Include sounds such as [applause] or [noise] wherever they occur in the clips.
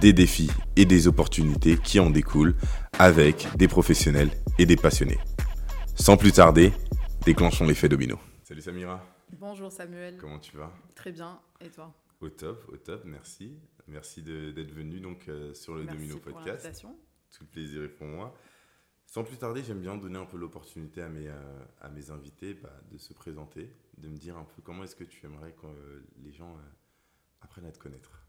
des défis et des opportunités qui en découlent avec des professionnels et des passionnés. Sans plus tarder, déclenchons l'effet domino. Salut Samira. Bonjour Samuel. Comment tu vas? Très bien. Et toi? Au top, au top, merci. Merci d'être venu donc euh, sur le Domino pour Podcast. Tout le plaisir est pour moi. Sans plus tarder, j'aime bien donner un peu l'opportunité à mes, euh, à mes invités bah, de se présenter, de me dire un peu comment est-ce que tu aimerais que euh, les gens apprennent à te connaître.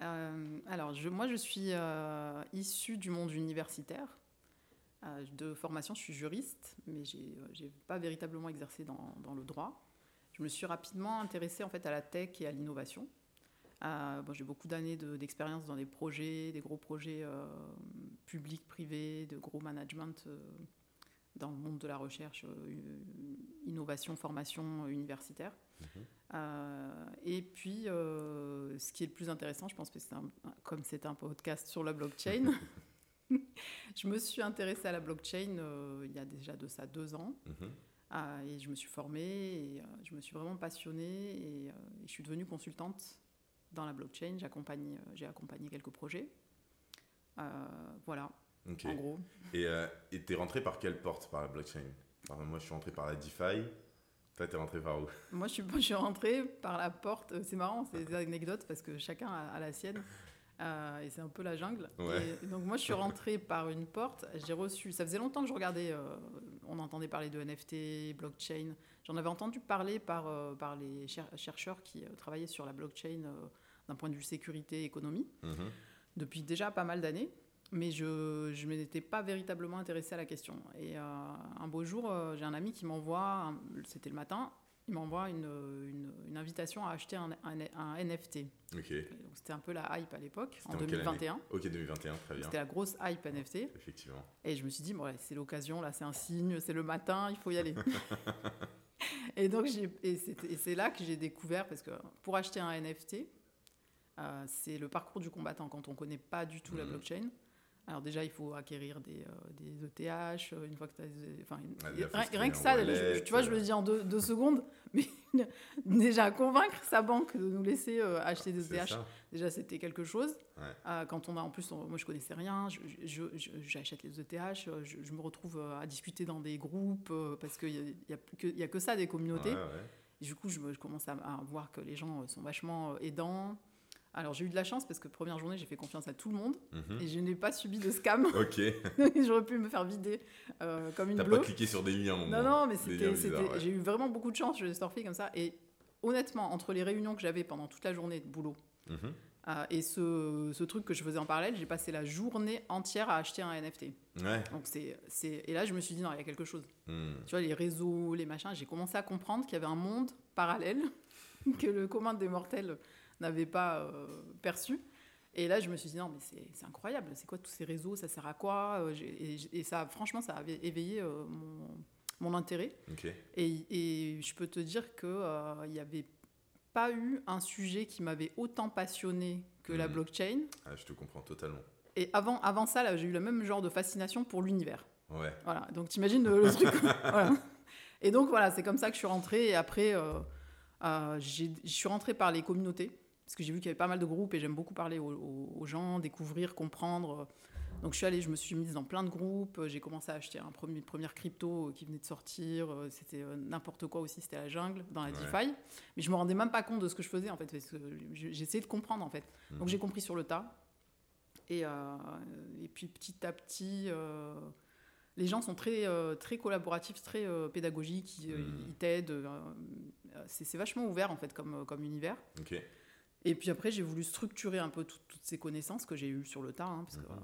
Euh, alors, moi, je suis euh, issue du monde universitaire. Euh, de formation, je suis juriste, mais je n'ai pas véritablement exercé dans, le droit. Je me suis rapidement intéressée en fait, à la tech et à l'innovation. J'ai beaucoup d'années d'expérience dans des projets, des gros projets publics, privés, de gros management dans le monde de la recherche, innovation, formation universitaire. Mhm. Euh, et puis, euh, ce qui est le plus intéressant, je pense que c'est comme c'est un podcast sur la blockchain, [laughs] je me suis intéressée à la blockchain euh, il y a déjà de ça deux ans. Mhm. et je me suis formée et je me suis vraiment passionnée et, je suis devenue consultante dans la blockchain. J'ai accompagné, j'ai accompagné quelques projets. voilà, en gros. Et tu es rentrée par quelle porte par la blockchain? Moi, je suis rentrée par la DeFi. Toi, t'es rentré par où Moi, je suis, [laughs] je suis rentrée par la porte. C'est marrant, c'est des anecdotes parce que chacun a, la sienne. Euh, et c'est un peu la jungle. donc moi, je suis rentrée par une porte. J'ai reçu. Ça faisait longtemps que je regardais. Euh, on entendait parler de NFT, blockchain. J'en avais entendu parler par, euh, par les chercheurs qui travaillaient sur la blockchain d'un point de vue sécurité, économie, mhm. depuis déjà pas mal d'années mais je ne m'étais pas véritablement intéressée à la question. Et euh, un beau jour, euh, j'ai un ami qui m'envoie, c'était le matin, il m'envoie une, une, invitation à acheter un, un, NFT. C'était un peu la hype à l'époque, en, 2021. Ok, 2021, très bien. C'était la grosse hype NFT. Effectivement. Et je me suis dit, bon, c'est l'occasion, là, c'est un signe, c'est le matin, il faut y aller. [laughs] et donc, c'est là que j'ai découvert, parce que pour acheter un NFT, euh, c'est le parcours du combattant quand on ne connaît pas du tout la mmh. blockchain. Alors déjà, il faut acquérir des, ETH, euh, e euh, une fois que tu as... Enfin, rien, que ça, tu vois, je le dis en deux, secondes, [laughs] mais [laughs] déjà convaincre sa banque de nous laisser euh, acheter des ETH, déjà c'était quelque chose. quand on a, en plus, moi je connaissais rien, j'achète les ETH, je, me retrouve à discuter dans des groupes, parce qu'il n'y a, a, a, que ça, des communautés. du coup, je, je commence à, à, voir que les gens sont vachement aidants. Alors j'ai eu de la chance parce que première journée j'ai fait confiance à tout le monde mhm. et je n'ai pas subi de scam. [laughs] Ok. [laughs] J'aurais pu me faire vider euh, comme une T'as pas cliqué sur des liens Non non mais c'était, j'ai eu vraiment beaucoup de chance. Je surfé comme ça et honnêtement entre les réunions que j'avais pendant toute la journée de boulot mhm. euh, et ce, ce, truc que je faisais en parallèle, j'ai passé la journée entière à acheter un NFT. Ouais. Donc c'est, c'est et là je me suis dit non il y a quelque chose. Hmm. Tu vois les réseaux, les machins, j'ai commencé à comprendre qu'il y avait un monde parallèle [laughs] que le commun des mortels n'avait pas euh, perçu. Et là, je me suis dit, non, mais c'est incroyable, c'est quoi tous ces réseaux, ça sert à quoi? Euh, et, ça, franchement, ça avait éveillé euh, mon, mon, intérêt. Et, et, je peux te dire qu'il n'y avait pas eu un sujet qui m'avait autant passionné que la hmm. blockchain. Ah, je te comprends totalement. Et avant, avant ça, j'ai eu le même genre de fascination pour l'univers. Ouais. Voilà, donc t'imagines le, le truc. [laughs] voilà. Et donc voilà, c'est comme ça que je suis rentrée. Et après, je suis rentrée par les communautés parce que j'ai vu qu'il y avait pas mal de groupes et j'aime beaucoup parler aux, gens, découvrir, comprendre. Donc je suis allée, je me suis mise dans plein de groupes, j'ai commencé à acheter un premier, première crypto qui venait de sortir, c'était euh, n'importe quoi aussi, c'était la jungle, dans la DeFi. Mais je me rendais même pas compte de ce que je faisais en fait, parce que j'essayais de comprendre en fait. Donc mhm. j'ai compris sur le tas. Et, euh, et puis petit à petit, euh, les gens sont très, très collaboratifs, très pédagogiques, ils, mhm. t'aident. c'est vachement ouvert en fait comme, comme univers. Ok. Et puis après, j'ai voulu structurer un peu toutes ces connaissances que j'ai eues sur le tas, hein, parce que euh,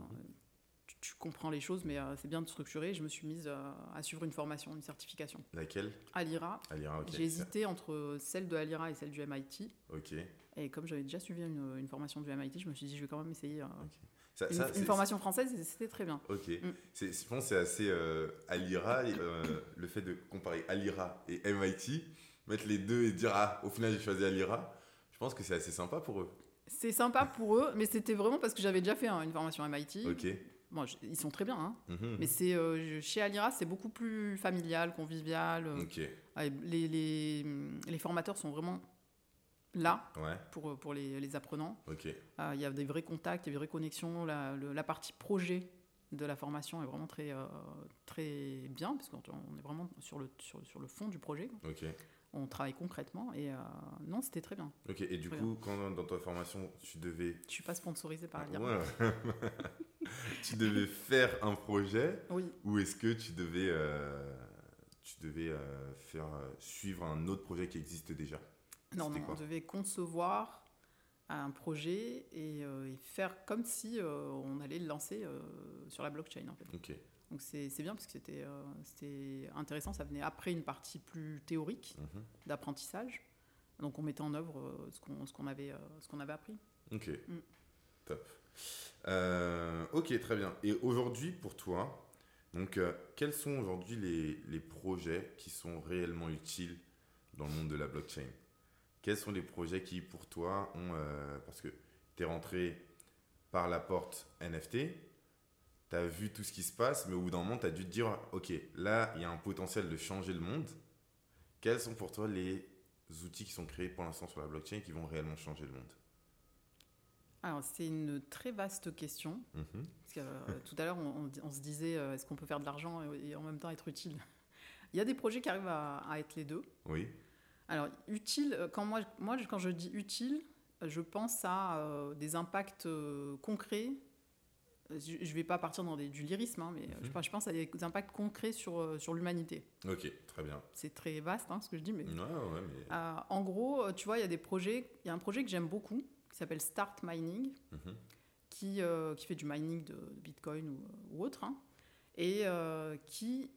tu, comprends les choses, mais euh, c'est bien de structurer. Je me suis mise euh, à suivre une formation, une certification. Laquelle? Alira. Alira. J'ai hésité entre celle de Alira et celle du MIT. Ok. Et comme j'avais déjà suivi une, formation du MIT, je me suis dit, je vais quand même essayer. Ça- Une, ça, une c'est- formation française, c'était très bien. Ok. Mm. C'est- Je pense que c'est assez Alira, le fait de comparer Alira et MIT, mettre les deux et dire ah, au final j'ai choisi Alira, pense que c'est assez sympa pour eux. C'est sympa pour eux, mais c'était vraiment parce que j'avais déjà fait hein, une formation MIT. Ok. Bon, je- ils sont très bien, hein, Mhm. mais c'est euh, chez Alira, c'est beaucoup plus familial, convivial. euh, ouais, les, les, les formateurs sont vraiment là Ouais. pour, pour les, les apprenants. Ok. Euh, Il y a des vrais contacts, des vraies connexions. La, le- la partie projet de la formation est vraiment très, euh, très bien, parce qu'on on est vraiment sur le, sur, sur le fond du projet. Ok. On travaille concrètement, et euh, non, c'était très bien. Ok. Et du Très coup, quand dans- ta formation tu devais, Je suis pas sponsorisée par Alira. Ouais. [laughs] tu devais faire un projet, Oui, ou est-ce que tu devais, euh, tu devais euh, faire suivre un autre projet qui existe déjà? Non, non, on devait concevoir un projet et, et faire comme si on allait le lancer sur la blockchain en fait. Ok. Donc c'est bien parce que c'était euh, c'était intéressant, ça venait après une partie plus théorique Mhm. d'apprentissage. Donc on mettait en œuvre euh, ce qu'on avait, euh, qu'on avait appris. Ok, Mm. top. Ok, très bien. Et aujourd'hui, pour toi, donc, quels sont aujourd'hui les, les projets qui sont réellement utiles dans le monde de la blockchain? Quels sont les projets qui, pour toi, ont... parce que tu es rentré par la porte NFT, tu as vu tout ce qui se passe, mais au bout d'un moment, tu as dû te dire, ok, là, il y a un potentiel de changer le monde. Quels sont pour toi les outils qui sont créés pour l'instant sur la blockchain qui vont réellement changer le monde? Alors c'est une très vaste question. Mhm. Parce que, euh, tout à l'heure, on, on- on se disait, euh, est-ce qu'on peut faire de l'argent et, et en même temps être utile? Il y a des projets qui arrivent à, à être les deux. Oui. Alors, utile, euh, quand moi, moi quand je dis utile, je pense à euh, des impacts concrets. Je ne vais pas partir dans des- du lyrisme, hein, mais euh, je, Mhm. pense- je pense à des impacts concrets sur, euh, sur l'humanité. Ok, très bien. C'est très vaste hein, ce que je dis, mais Ouais, ouais, mais. euh, en gros, tu vois, il y a des projets. Il y a un projet que j'aime beaucoup qui s'appelle Start Mining, Mhm. qui, euh, qui fait du mining de, de Bitcoin ou, ou autre, hein, et euh, qui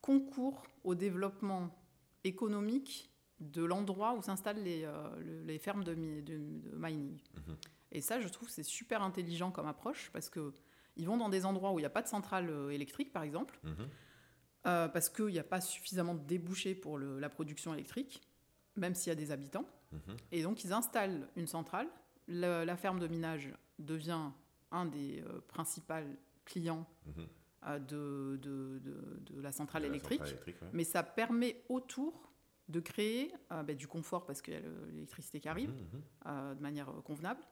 concourt au développement économique de l'endroit où s'installent les, le- les fermes de, mi- de- de mining. Mhm. Et ça, je trouve, c'est super intelligent comme approche parce que ils vont dans des endroits où il n'y a pas de centrale euh, électrique, par exemple, Mhm. euh, parce qu'il n'y a pas suffisamment de débouchés pour le- la production électrique, même s'il y a des habitants. Mhm. Et donc, ils installent une centrale. Le- la ferme de minage devient un des euh, principaux clients Mhm. euh, de, de- de- de la centrale la électrique. centrale électrique, ouais. Mais ça permet autour de créer ben, du confort parce qu'il y a le- l'électricité qui arrive de manière convenable.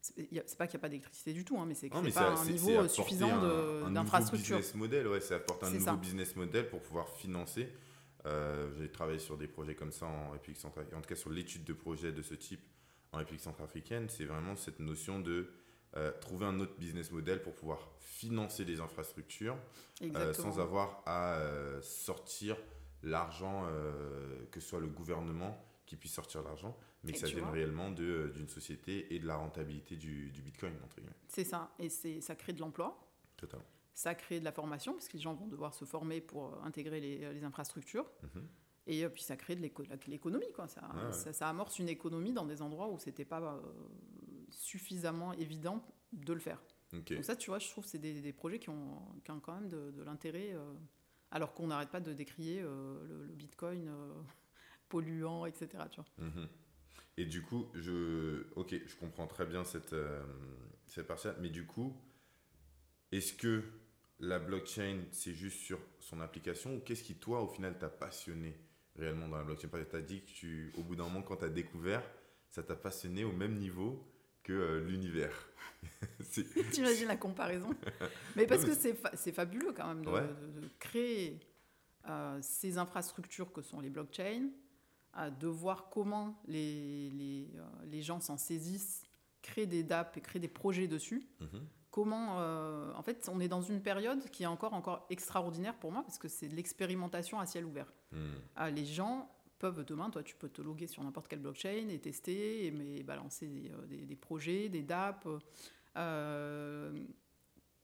C'est pas qu'il n'y a pas d'électricité du tout, hein, mais c'est que c'est pas un niveau euh, suffisant d'infrastructure. business model, ouais, c'est apporter un nouveau ça. business model pour pouvoir financer. Euh, J'ai travaillé sur des projets comme ça en République centrafricaine, en tout cas sur l'étude de projets de ce type en République centrafricaine. C'est vraiment cette notion de euh, trouver un autre business model pour pouvoir financer des infrastructures euh, sans avoir à sortir l'argent, que ce soit le gouvernement qui puisse sortir l'argent, mais Et que ça vienne réellement euh, d'une société et de la rentabilité du, du Bitcoin, entre guillemets. C'est ça. Et ça crée de l'emploi. Totalement. Ça crée de la formation, parce que les gens vont devoir se former pour euh, intégrer les, les infrastructures. Mhm. Et euh, puis ça crée de l'économie. Quoi. Ça, Ouais, ouais. Ça, ça amorce une économie dans des endroits où c'était pas euh, suffisamment évident de le faire. Donc ça, tu vois, je trouve que c'est des, des projets qui ont, qui ont quand même de, de l'intérêt, euh, alors qu'on n'arrête pas de décrier euh, le, le Bitcoin euh, [laughs] polluant, etc. Tu vois. Mhm. Et du coup, je, ok, je comprends très bien cette, euh, cette partie mais du coup, est-ce que la blockchain, c'est juste sur son application ou qu'est-ce qui, toi, au final, t'a passionné réellement dans la blockchain? Parce que tu as dit que, tu, au bout d'un moment, quand tu as découvert, ça t'a passionné au même niveau que euh, l'univers. [laughs] [laughs] T'imagines la comparaison Mais parce mais que c'est fa- fabuleux quand même de, Ouais. de- de créer euh, ces infrastructures que sont les blockchains, de voir comment les, les, euh, les gens s'en saisissent, créent des DApp et créent des projets dessus. Mhm. Comment, euh, en fait, on est dans une période qui est encore, encore extraordinaire pour moi parce que c'est de l'expérimentation à ciel ouvert. Mhm. Ah, les gens peuvent demain, toi, tu peux te loguer sur n'importe quelle blockchain et tester et mais balancer des, euh, des- des projets, des euh,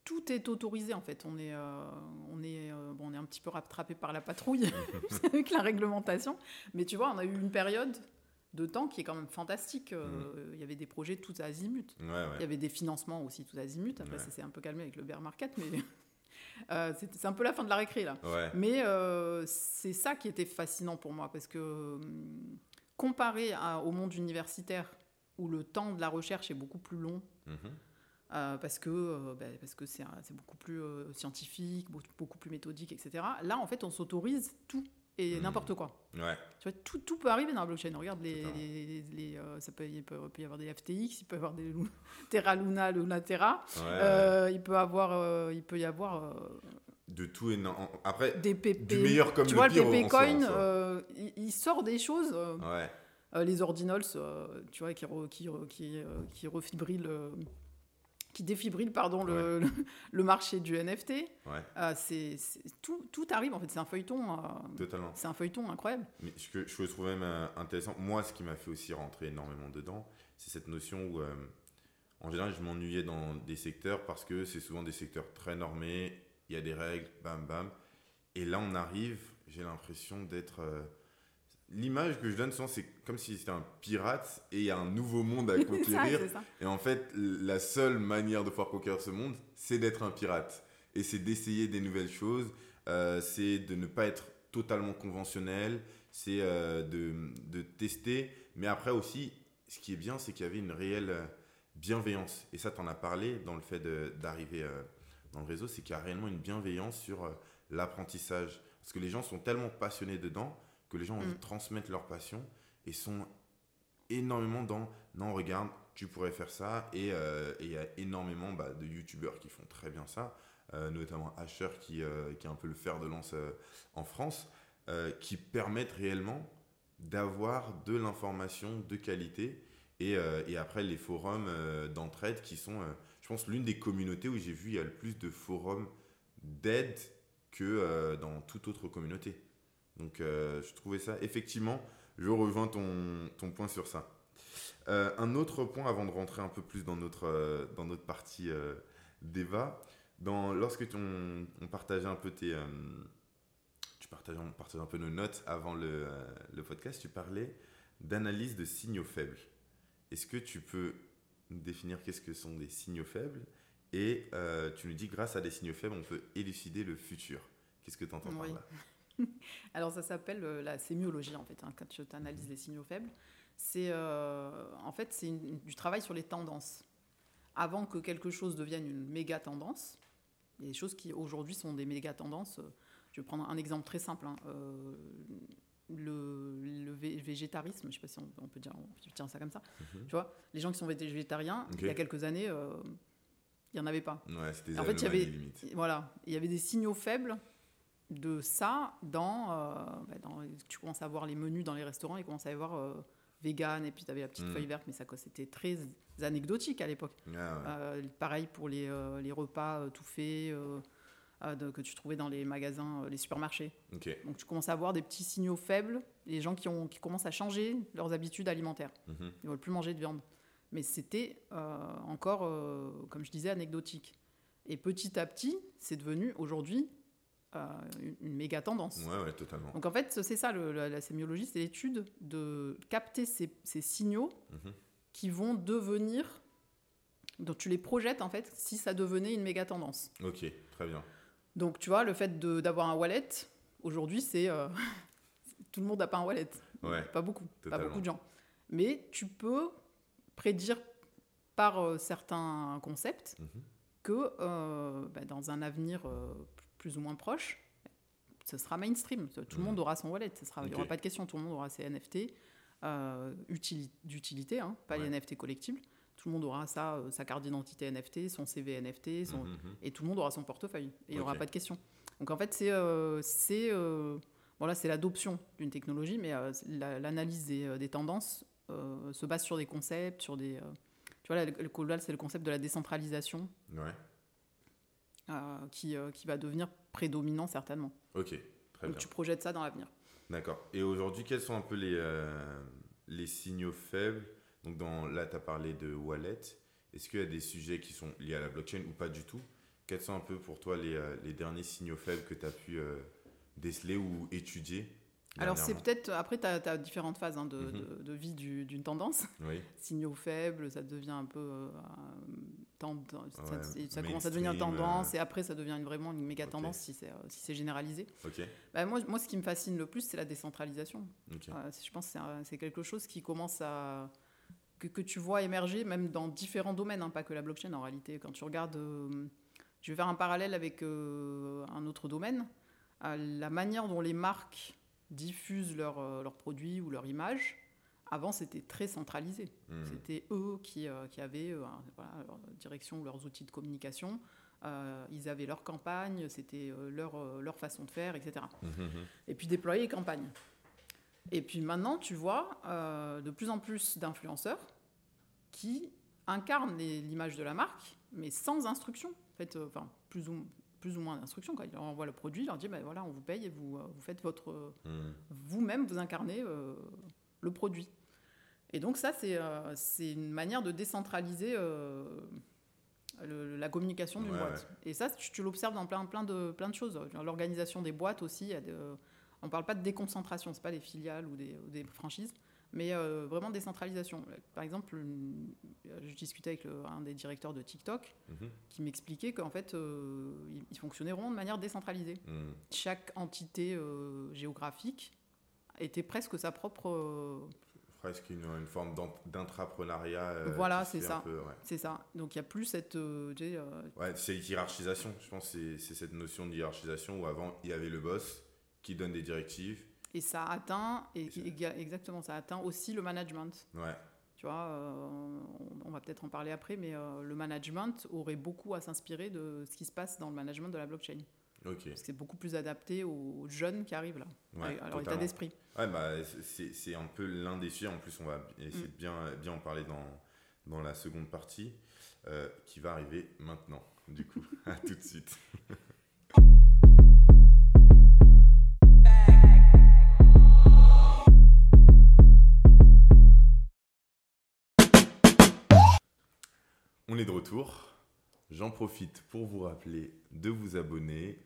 tout est autorisé en fait. On est, euh, on est, euh, bon, on est un petit peu rattrapé par la patrouille [laughs] [laughs] avec la réglementation. Mais tu vois, on a eu une période de temps qui est quand même fantastique. Euh, Il y avait des projets tout azimuts. Ouais, ouais. Il y avait des financements aussi tout azimuts. Après, Ouais. ça s'est un peu calmé avec le bear market, mais [laughs] c'est un peu la fin de la récré là. Mais c'est ça qui était fascinant pour moi, parce que comparé à- au monde universitaire, où le temps de la recherche est beaucoup plus long, Mhm. Euh, parce que euh, ben, parce que c'est beaucoup plus euh, scientifique, beaucoup, beaucoup plus méthodique, etc. Là, en fait, on s'autorise tout et Mhm. n'importe quoi. Ouais. Tu vois, tout, tout peut arriver dans la blockchain. Regarde, les, les- les, ça peut, il, peut, il peut y avoir des FTX, il peut y avoir des [laughs] Terra Luna, Luna Terra. Ouais, il, peut avoir, il peut y avoir De tout et non. Après, des PP. Du meilleur comme tu le vois, pire le PP Coin, il, il sort des choses. ouais. les ordinals, tu vois, qui, re- qui, re- qui, qui refibrilent, euh, qui défibrilent, pardon, le, le, le marché du NFT. Ouais. Euh, c'est, tout, tout arrive, en fait, c'est un feuilleton. euh, Totalement. c'est un feuilleton incroyable. Mais ce que je trouve même euh, intéressant, moi, ce qui m'a fait aussi rentrer énormément dedans, c'est cette notion où, euh, en général, je m'ennuyais dans des secteurs parce que c'est souvent des secteurs très normés, il y a des règles, bam, bam. Et là, on arrive, j'ai l'impression d'être. L'image que je donne souvent, c'est comme si c'était un pirate et il y a un nouveau monde à [laughs] conquérir. ça. Et en fait, la seule manière de pouvoir conquérir ce monde, c'est d'être un pirate. Et c'est d'essayer des nouvelles choses, euh, c'est de ne pas être totalement conventionnel, c'est euh, de, de tester. Mais après aussi, ce qui est bien, c'est qu'il y avait une réelle euh, bienveillance. Et ça, tu en as parlé dans le fait d'arriver euh, dans le réseau, c'est qu'il y a réellement une bienveillance sur l'apprentissage. Parce que les gens sont tellement passionnés dedans que les gens ont envie Mm. de transmettre leur passion et sont énormément dans non regarde tu pourrais faire ça et euh, il y a énormément bah, de youtubeurs qui font très bien ça euh, notamment Asher qui, euh, qui est un peu le fer de lance euh, en France qui permettent réellement d'avoir de l'information de qualité et, et après les forums d'entraide qui sont je pense l'une des communautés où j'ai vu il y a le plus de forums d'aide que dans toute autre communauté donc euh, je trouvais ça effectivement je rejoins ton, ton point sur ça. Euh, un autre point avant de rentrer un peu plus dans notre, euh, dans notre partie débat, dans, lorsque tu- on, partageait un peu tes... tu partageais, on partageait un peu nos notes avant le, euh, le podcast, tu parlais d'analyse de signaux faibles. Est-ce que tu peux nous définir qu'est-ce que sont des signaux faibles? Et euh, tu nous dis grâce à des signaux faibles, on peut élucider le futur. Qu'est-ce que tu entends par là? [laughs] [laughs] Alors ça s'appelle euh, la sémiologie en fait, hein, quand tu analyses les signaux faibles. C'est euh, en fait c'est du travail sur les tendances. Avant que quelque chose devienne une méga tendance, les choses qui aujourd'hui sont des méga tendances. euh, je vais prendre un exemple très simple. hein, euh, le, le vé- végétarisme, je ne sais pas si on, on peut dire, on peut ça comme ça. Mhm. Tu vois, les gens qui sont végé- végétariens, il y a quelques années, il n'y en avait pas. Ouais, c'était des En fait, il y anomalies avait- limites. Voilà, il y avait des signaux faibles de ça dans, euh, bah, dans- tu commences à voir les menus dans les restaurants, et commences à y voir euh, vegan et puis tu avais la petite Mm. feuille verte, mais ça c'était très anecdotique à l'époque. Ah ouais. Euh, pareil pour les, euh, les repas tout faits de- que tu trouvais dans les magasins, les supermarchés. Donc tu commences à voir des petits signaux faibles, les gens qui, ont, qui commencent à changer leurs habitudes alimentaires. Mhm. Ils veulent plus manger de viande. Mais c'était encore, comme je disais, anecdotique. Et petit à petit, c'est devenu aujourd'hui une, méga tendance. Ouais, ouais, totalement. Donc en fait, c'est ça, le- la, la sémiologie, c'est l'étude de capter ces, ces signaux Mhm. qui vont devenir, donc tu les projettes en fait, si ça devenait une méga tendance. Ok, très bien. Donc tu vois, le fait de- d'avoir un wallet, aujourd'hui, c'est... euh, [laughs] tout le monde n'a pas un wallet. Ouais, Pas beaucoup, pas beaucoup de gens. Mais tu peux prédire par euh, certains concepts Mhm. que euh, bah, dans un avenir plus ou moins proche, ce sera mainstream. Tout le monde aura son wallet. Ce sera, Il n'y aura pas de question. Tout le monde aura ses NFT euh, utili- d'utilité, hein, pas Ouais. les NFT collectibles. Tout le monde aura ça, euh, sa carte d'identité NFT, son CV NFT, son, Mhm, mhm. et tout le monde aura son portefeuille. Et il n'y aura pas de question. Donc en fait, c'est euh, c'est euh, c'est l'adoption d'une technologie, mais l'analyse des, des tendances se base sur des concepts, sur des. tu vois, là, le, le- c'est le concept de la décentralisation Ouais, qui, euh, qui va devenir prédominant certainement. ok, très Donc bien. tu projettes ça dans l'avenir. D'accord. Et aujourd'hui, quels sont un peu les, euh, les signaux faibles? Donc dans, là, tu as parlé de wallet. Est-ce qu'il y a des sujets qui sont liés à la blockchain ou pas du tout? Quels sont un peu pour toi les, euh, les derniers signaux faibles que tu as pu euh, déceler ou étudier Alors c'est peut-être, après tu as, différentes phases hein, de, Mhm. de- de vie du- d'une tendance. Oui, [laughs] Signaux faibles, ça devient un peu... euh, ça, Ouais, c'est- ça commence à devenir mainstream, tendance et après ça devient une- vraiment une méga tendance si c'est si généralisé. Bah, moi, moi, ce qui me fascine le plus, c'est la décentralisation. Euh, je pense que c'est quelque chose qui commence à. Que, que tu vois émerger même dans différents domaines, hein, pas que la blockchain en réalité. Quand tu regardes. euh, je vais faire un parallèle avec euh, un autre domaine. La manière dont les marques diffusent leurs leurs produits ou leurs images, avant c'était très centralisé. Hmm. C'était eux qui, euh, qui avaient euh, voilà, leur direction, leurs outils de communication. Euh, ils avaient leur campagne, c'était leur, leur façon de faire, etc Mhm, mhm. et puis déployer les campagnes. Et puis maintenant, tu vois de plus en plus d'influenceurs qui incarnent l'image de la marque, mais sans instruction. En fait, enfin, plus ou, plus ou moins d'instruction. Quoi. Ils leur envoient le produit, ils leur disent, ben voilà, on vous paye et vous, vous faites votre... Vous-même, vous incarnez euh, le produit. Et donc ça, c'est euh, c'est une manière de décentraliser euh, le- la communication d'une Ouais, boîte. Et ça, tu, tu l'observes dans plein, plein, de, plein de choses. L'organisation des boîtes aussi, de- on ne parle pas de déconcentration, ce pas les filiales ou des, ou des franchises, mais euh, vraiment décentralisation. Par exemple, je discutais avec le- un des directeurs de TikTok Mhm. qui m'expliquait qu'en fait, ils, vraiment de manière décentralisée Hmm. chaque entité géographique était presque sa propre. Presque une, une forme d'intrapreneuriat. euh, Voilà, c'est ça. ouais. c'est ça. Donc il n'y a plus cette. euh, euh, Ouais, c'est hiérarchisation. Je pense que c'est- cette notion de hiérarchisation où avant, il y avait le boss qui donne des directives. et ça atteint, et, Et exactement, ça atteint aussi le management. Ouais. Tu vois, euh, on, on va peut-être en parler après, mais euh, le management aurait beaucoup à s'inspirer de ce qui se passe dans le management de la blockchain. Ok. Parce que c'est beaucoup plus adapté aux jeunes qui arrivent là, Ouais, à leur état d'esprit. Ouais, bah, c'est- c'est un peu l'un des sujets. En plus, on va essayer Mm. de bien, bien en parler dans, dans la seconde partie euh, qui va arriver maintenant. Du coup, [laughs] à tout de suite. On est de retour. J'en profite pour vous rappeler de vous abonner,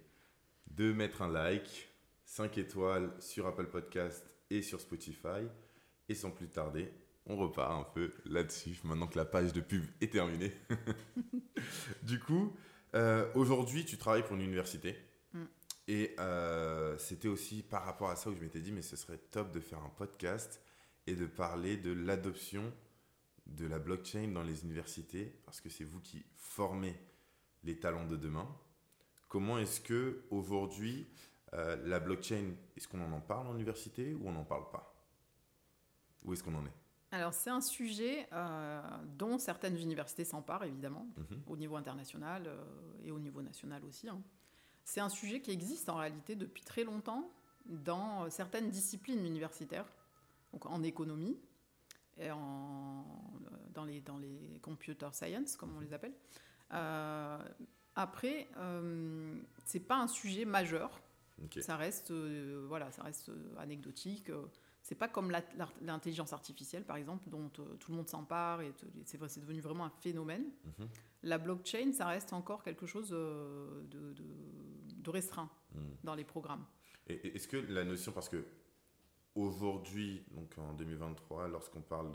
de mettre un like, 5 étoiles sur Apple Podcast et sur Spotify. Et sans plus tarder, on repart un peu là-dessus, maintenant que la page de pub est terminée. [laughs] du coup, euh, aujourd'hui, tu travailles pour une université. Mm. Et euh, c'était aussi par rapport à ça où je m'étais dit, mais ce serait top de faire un podcast et de parler de l'adoption de la blockchain dans les universités, parce que c'est vous qui formez les talents de demain. Comment est-ce que aujourd'hui euh, la blockchain, est-ce qu'on en parle en université ou on n'en parle pas? Où est-ce qu'on en est? Alors c'est un sujet euh, dont certaines universités s'emparent évidemment. Mhm. au niveau international euh, et au niveau national aussi. hein. C'est un sujet qui existe en réalité depuis très longtemps dans certaines disciplines universitaires, donc en économie et en, dans, les, dans les computer science, comme on les appelle. Euh, après, euh, c'est pas un sujet majeur. Ça reste, euh, voilà, ça reste euh, anecdotique. euh, c'est pas comme l'intelligence artificielle, par exemple, dont euh, tout le monde s'empare et c'est vrai, c'est devenu vraiment un phénomène. Mhm. La blockchain, ça reste encore quelque chose de, de- de restreint Mhm. dans les programmes. Est-ce que la notion, parce que aujourd'hui, donc en 2023, lorsqu'on parle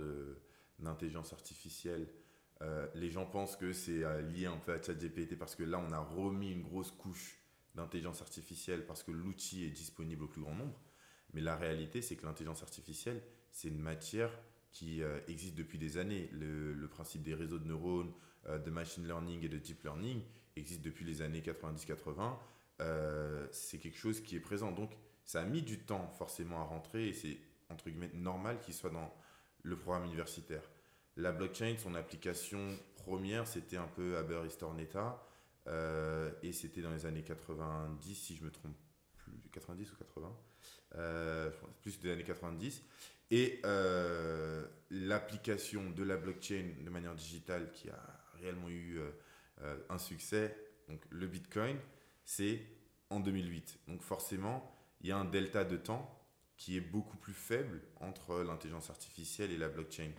d'intelligence artificielle, euh, les gens pensent que c'est euh, lié un peu à ChatGPT parce que là, on a remis une grosse couche d'intelligence artificielle parce que l'outil est disponible au plus grand nombre. Mais la réalité, c'est que l'intelligence artificielle, c'est une matière qui euh, existe depuis des années. Le, le principe des réseaux de neurones, de machine learning et de deep learning existe depuis les années 90-80. Euh, c'est quelque chose qui est présent. Donc, ça a mis du temps forcément à rentrer et c'est entre guillemets normal qu'il soit dans le programme universitaire. La blockchain, son application première, c'était un peu Aberystwyth Ornetta euh, et c'était dans les années 90, si je me trompe plus, 90 ou 80, euh, plus des années 90. Et euh, l'application de la blockchain de manière digitale qui a réellement eu euh, euh, un succès, donc le Bitcoin, c'est en 2008. Donc forcément, il y a un delta de temps qui est beaucoup plus faible entre l'intelligence artificielle et la blockchain.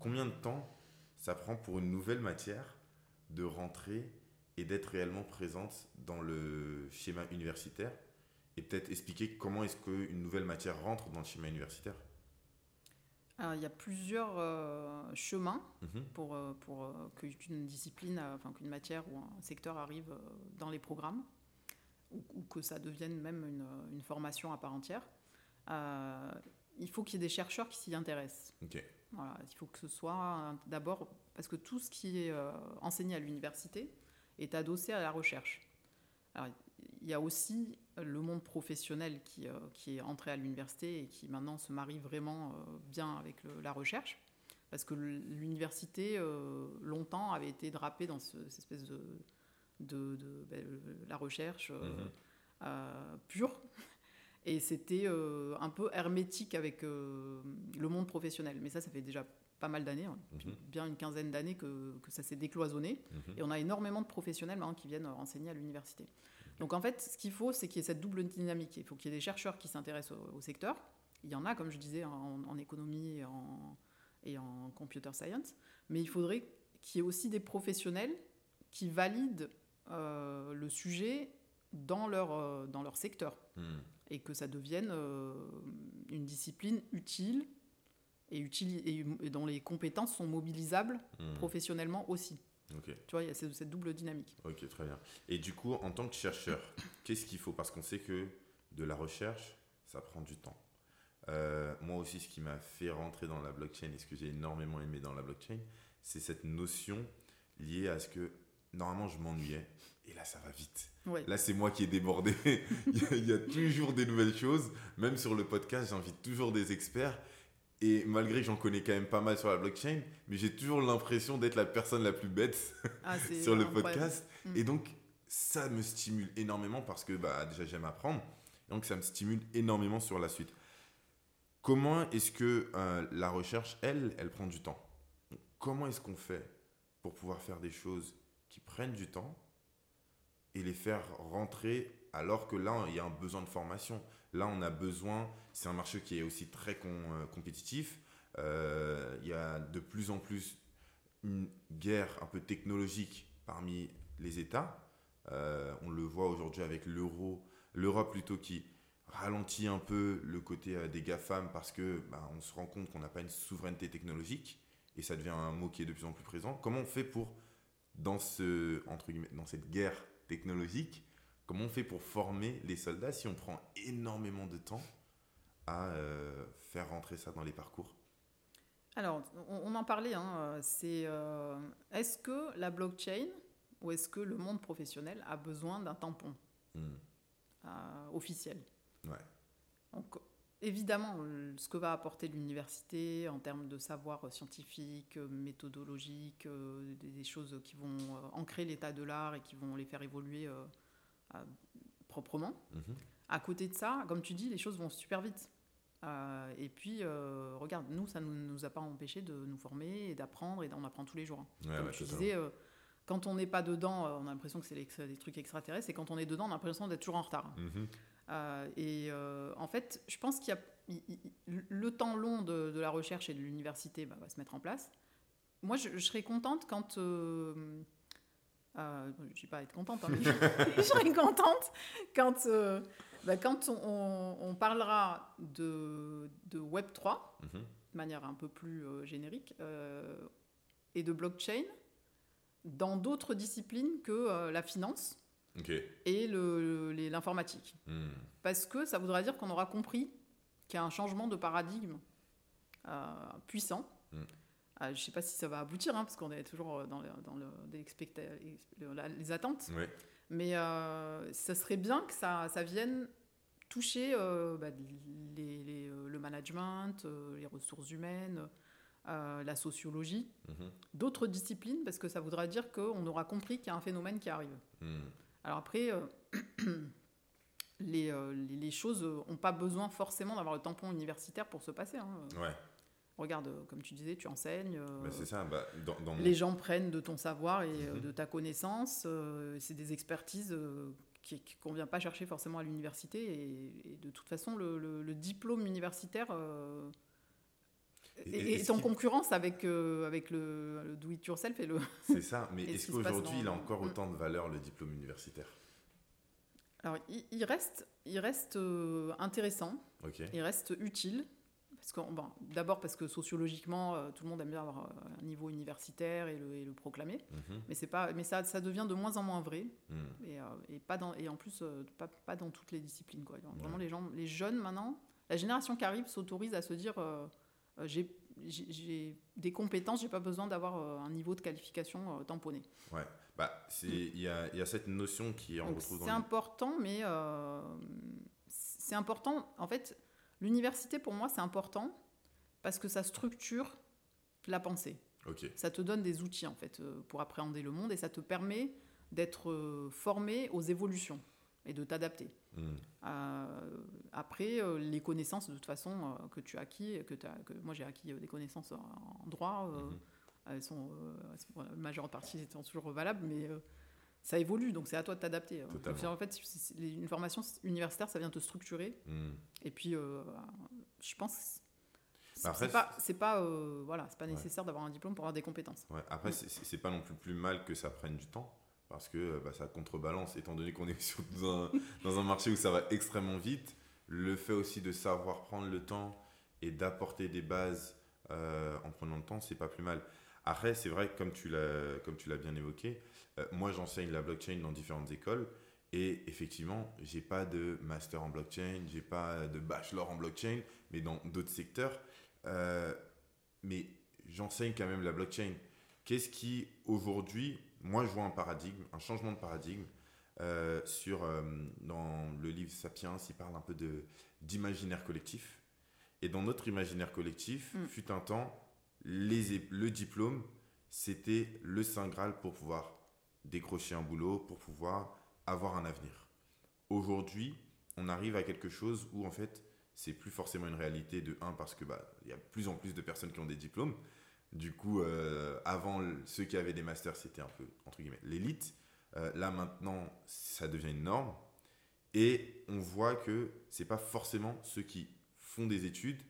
Combien de temps ça prend pour une nouvelle matière de rentrer et d'être réellement présente dans le schéma universitaire et peut-être expliquer comment est-ce qu'une nouvelle matière rentre dans le schéma universitaire? Alors, il y a plusieurs euh, chemins Mhm. pour, euh, pour euh, qu'une discipline, enfin qu'une matière ou un secteur arrive dans les programmes, ou, ou que ça devienne même une, une formation à part entière. Euh, il faut qu'il y ait des chercheurs qui s'y intéressent. Ok. Voilà, il faut que ce soit d'abord parce que tout ce qui est euh, enseigné à l'université est adossé à la recherche. Alors, il y a aussi le monde professionnel qui, euh, qui est entré à l'université et qui maintenant se marie vraiment euh, bien avec le- la recherche. Parce que l'université, longtemps, avait été drapée dans ce- cette espèce de, de, de- ben, la recherche euh, pure. Et c'était euh, un peu hermétique avec euh, le monde professionnel. Mais ça, ça fait déjà pas mal d'années, hein, Mhm. bien une quinzaine d'années que, que ça s'est décloisonné. Mhm. Et on a énormément de professionnels maintenant qui viennent enseigner à l'université. Donc en fait, ce qu'il faut, c'est qu'il y ait cette double dynamique. Il faut qu'il y ait des chercheurs qui s'intéressent au, au secteur. Il y en a, comme je disais, en, en économie et en, et en computer science. Mais il faudrait qu'il y ait aussi des professionnels qui valident euh, le sujet dans leur, euh, dans leur secteur Mhm. Et que ça devienne euh, une discipline utile et, utile et, dont les compétences sont mobilisables Mhm. professionnellement aussi. Tu vois, il y a cette, cette double dynamique. Ok, très bien. Et du coup, en tant que chercheur, [coughs] qu'est-ce qu'il faut? Parce qu'on sait que de la recherche, ça prend du temps. Euh, moi aussi, ce qui m'a fait rentrer dans la blockchain et ce que j'ai énormément aimé dans la blockchain, c'est cette notion liée à ce que normalement je m'ennuyais et là ça va vite. Ouais. Là, c'est moi qui ai débordé. [laughs] il, y a, il y a toujours des nouvelles choses. Même sur le podcast, j'invite toujours des experts. Et malgré que j'en connais quand même pas mal sur la blockchain, mais j'ai toujours l'impression d'être la personne la plus bête Ah, [laughs] sur le incroyable. podcast. Mm. Et donc, ça me stimule énormément parce que bah, déjà, j'aime apprendre. Donc, ça me stimule énormément sur la suite. Comment est-ce que euh, la recherche, elle, elle prend du temps? Comment est-ce qu'on fait pour pouvoir faire des choses qui prennent du temps et les faire rentrer alors que là, il y a un besoin de formation Là, on a besoin, c'est un marché qui est aussi très euh, compétitif. Euh, il y a de plus en plus une guerre un peu technologique parmi les États. Euh, on le voit aujourd'hui avec l'euro, l'Europe plutôt qui ralentit un peu le côté des GAFAM parce que bah, on se rend compte qu'on n'a pas une souveraineté technologique et ça devient un mot qui est de plus en plus présent. Comment on fait pour, dans, ce, entre guillemets, dans cette guerre technologique, comment on fait pour former les soldats si on prend énormément de temps à euh, faire rentrer ça dans les parcours? Alors, on, on en parlait, hein, c'est euh, est-ce que la blockchain ou est-ce que le monde professionnel a besoin d'un tampon Hmm, euh, officiel? Ouais. Donc, évidemment, le- ce que va apporter l'université en termes de savoir scientifique, euh, méthodologique, euh, des, choses qui vont euh, ancrer l'état de l'art et qui vont les faire évoluer euh, euh, proprement. Mhm. À côté de ça, comme tu dis, les choses vont super vite. Euh, et puis, euh, regarde, nous, ça ne nous, nous a pas empêché de nous former et d'apprendre, et on apprend tous les jours. hein. Ouais, Comme tu disais, euh, quand on n'est pas dedans, euh, on a l'impression que c'est des trucs extraterrestres, et quand on est dedans, on a l'impression d'être toujours en retard. Mhm. Euh, et euh, en fait, je pense qu'il y a le temps long de, de la recherche et de l'université bah, va se mettre en place. Moi, je, je serais contente quand. Euh, euh, je ne vais pas être contente, hein, mais [laughs] je serais contente quand, euh, bah, quand on, on- on parlera de, de Web3 Mhm. de manière un peu plus euh, générique, euh, et de blockchain dans d'autres disciplines que euh, la finance Et le- l'informatique. Hmm. Parce que ça voudra dire qu'on aura compris qu'il y a un changement de paradigme euh, puissant. Mm. Euh, je ne sais pas si ça va aboutir, hein, parce qu'on est toujours dans, le- dans les attentes. Mais euh, ça serait bien que ça, ça vienne toucher euh, bah, les- les, euh, le management, euh, les ressources humaines, euh, la sociologie, Mhm. d'autres disciplines, parce que ça voudra dire qu'on aura compris qu'il y a un phénomène qui arrive. Hmm. Alors après, euh, [clears throat] les, euh, les, les choses n'ont pas besoin forcément d'avoir le tampon universitaire pour se passer. hein. Ouais. Regarde, euh, comme tu disait, tu enseignes. euh, Bah, c'est ça. Bah, dans, dans mon- les gens prennent de ton savoir et euh, Mhm. de ta connaissance. euh, c'est des expertises euh, qui- qu'on ne vient pas chercher forcément à l'université. Et, et de toute façon, le, le- le diplôme universitaire Et- et- est-ce en concurrence avec, euh, avec le, le do-it-yourself et le... [laughs] C'est ça. Mais Et ce est-ce qu'aujourd'hui, il a encore Mm. autant de valeur le diplôme universitaire? Alors, il, il reste, il reste euh, intéressant, Ok. il reste utile. Parce que, bon, D'abord parce que sociologiquement, euh, tout le monde aime bien avoir un niveau universitaire et le, et le proclamer. Mhm. Mais, c'est pas, mais ça, ça devient de moins en moins vrai. Mhm. Et, euh, et pas dans, et en plus, euh, pas, pas dans toutes les disciplines. Quoi. Vraiment, les, gens, les jeunes maintenant, la génération qui arrive s'autorise à se dire j'ai, j'ai- des compétences, j'ai pas besoin d'avoir euh, un niveau de qualification euh, tamponné. Ouais. Bah, c'est il y a, il y a cette notion qui on Donc, retrouve c'est le- important, mais euh, c'est important. En fait, l'université pour moi, c'est important parce que ça structure la pensée. Ok. Ça te donne des outils en fait euh, pour appréhender le monde et ça te permet d'être euh, formé aux évolutions et de t'adapter. Mhm. Euh, après, euh, les connaissances de toute façon euh, que tu as acquis, que, moi j'ai acquis des connaissances en, en droit, Mhm. elles sont, la majeure partie étant toujours valables, mais ça évolue, donc c'est à toi de t'adapter. Totalement. en fait, une formation universitaire, ça vient te structurer, Mhm. et puis je pense. Bah après, c'est pas, c'est pas, euh, voilà, c'est pas Ouais. nécessaire d'avoir un diplôme pour avoir des compétences. Ouais, après, c'est- c'est c'est pas non plus plus mal que ça prenne du temps, parce que euh, bah, ça contrebalance, étant donné qu'on est [laughs] sur- dans, un, marché où ça va extrêmement vite, le fait aussi de savoir prendre le temps et d'apporter des bases euh, en prenant le temps, c'est pas plus mal. Après, c'est vrai que comme tu l'as bien évoqué, euh, moi j'enseigne la blockchain dans différentes écoles. Et effectivement, j'ai pas de master en blockchain, j'ai pas de bachelor en blockchain, mais dans d'autres secteurs. Mais j'enseigne quand même la blockchain. Qu'est-ce qui, aujourd'hui, moi je vois un paradigme, un changement de paradigme euh, sur, euh, dans le livre Sapiens, il parle un peu d'imaginaire collectif. Et dans notre imaginaire collectif, Mm. fut un temps, les, le diplôme, c'était le Saint Graal pour pouvoir décrocher un boulot, pour pouvoir avoir un avenir. Aujourd'hui, on arrive à quelque chose où en fait, c'est plus forcément une réalité de 1 parce que bah il y a de plus en plus de personnes qui ont des diplômes. Du coup, euh, avant, ceux qui avaient des masters, c'était un peu, entre guillemets, l'élite. Euh, là, maintenant, ça devient une norme. Et on voit que c'est pas forcément ceux qui font des études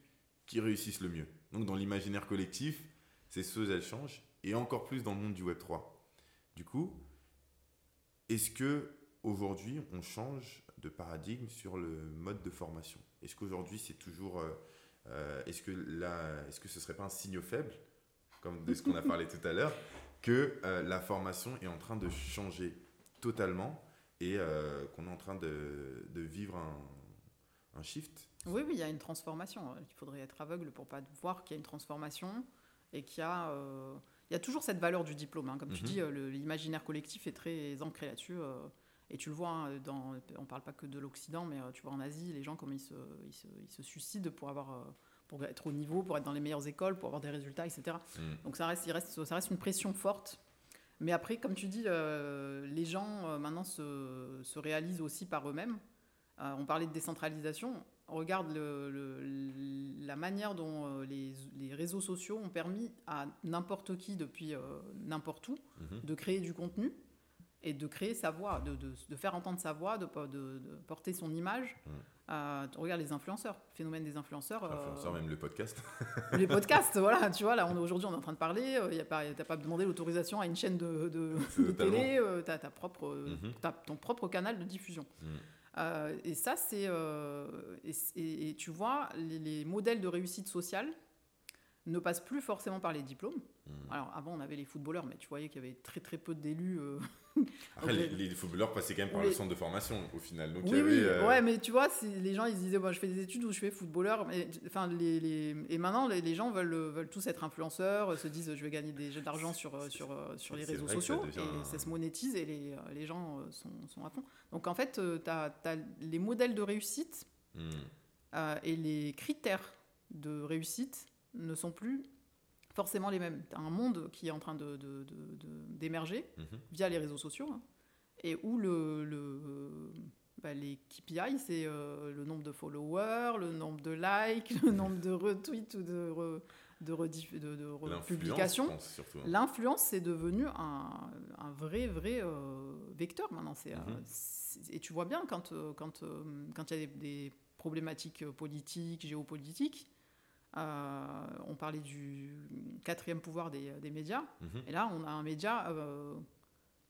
qui réussissent le mieux. Donc, dans l'imaginaire collectif, ces choses, elles changent. Et encore plus dans le monde du Web3. Du coup, est-ce que aujourd'hui, on change de paradigme sur le mode de formation? Est-ce qu'aujourd'hui, c'est toujours. euh, est-ce que là, est-ce que ce serait pas un signe faible, comme de ce qu'on a parlé tout à l'heure, que euh, la formation est en train de changer totalement et euh, qu'on est en train de, de vivre un, un shift Oui, oui, il y a une transformation. Il faudrait être aveugle pour pas voir qu'il y a une transformation et qu'il y a, euh, il y a toujours cette valeur du diplôme. hein. Comme tu Mhm. dis, l'imaginaire collectif est très ancré là-dessus. et tu le vois, hein, dans, on parle pas que de l'Occident, mais tu vois en Asie, les gens, comme ils se, ils se, ils se suicident pour, avoir, pour être au niveau, pour être dans les meilleures écoles, pour avoir des résultats, etc. Mm. Donc ça reste, il reste, ça reste une pression forte. Mais après, comme tu dis, euh, les gens euh, maintenant se, se réalisent aussi par eux-mêmes. Euh, on parlait de décentralisation. On regarde le- le- la manière dont les, les réseaux sociaux ont permis à n'importe qui, depuis n'importe où, Mhm. de créer du contenu et de créer sa voix, de, de- de faire entendre sa voix, de, de- porter son image. Mm. Euh, regarde les influenceurs, phénomène des influenceurs. euh, Influenceur, même le podcast. [laughs] les podcasts, voilà, [laughs] tu vois, là, aujourd'hui, on est en train de parler, euh, y a pas, t'as pas demandé l'autorisation à une chaîne de, de, de [laughs] télé, tu as, ta propre, euh, Mhm. t'as ton propre canal de diffusion. Mm. Euh, et ça, c'est. euh, et, et- et tu vois, les, les modèles de réussite sociale ne passent plus forcément par les diplômes. Mm. Alors, avant, on avait les footballeurs, mais tu voyais qu'il y avait très très peu d'élus. Après, les, les footballeurs passaient quand même par le centre de formation au final. Donc, il oui, y avait, oui, euh, ouais, mais tu vois, les gens ils se disaient, moi, je fais des études ou je fais footballeur. Mais, enfin, les, les- Et maintenant, les, les gens veulent, veulent tous être influenceurs, se disent, je vais gagner des sur, sur, euh, sur les réseaux ça sociaux. devient Et ça se monétise et les, euh, les gens sont, sont à fond. Donc en fait, tu as, les modèles de réussite mm. euh, et les critères de réussite ne sont plus forcément les mêmes. Tu as un monde qui est en train d'émerger de, de, de- d'émerger Mhm. via les réseaux sociaux hein, et où le, le- bah, les KPI, c'est euh, le nombre de followers, le nombre de likes, [laughs] le nombre de retweets ou de, re- de, de, de republications. surtout. hein. L'influence, c'est devenu un, un vrai, vrai euh, vecteur maintenant. C'est, euh, Mhm. c'est- et tu vois bien quand euh, quand euh, quand il y a des, des problématiques euh, politiques, géopolitiques, euh, on parlait du quatrième pouvoir des, des médias. Mhm. Et là, on a un média euh,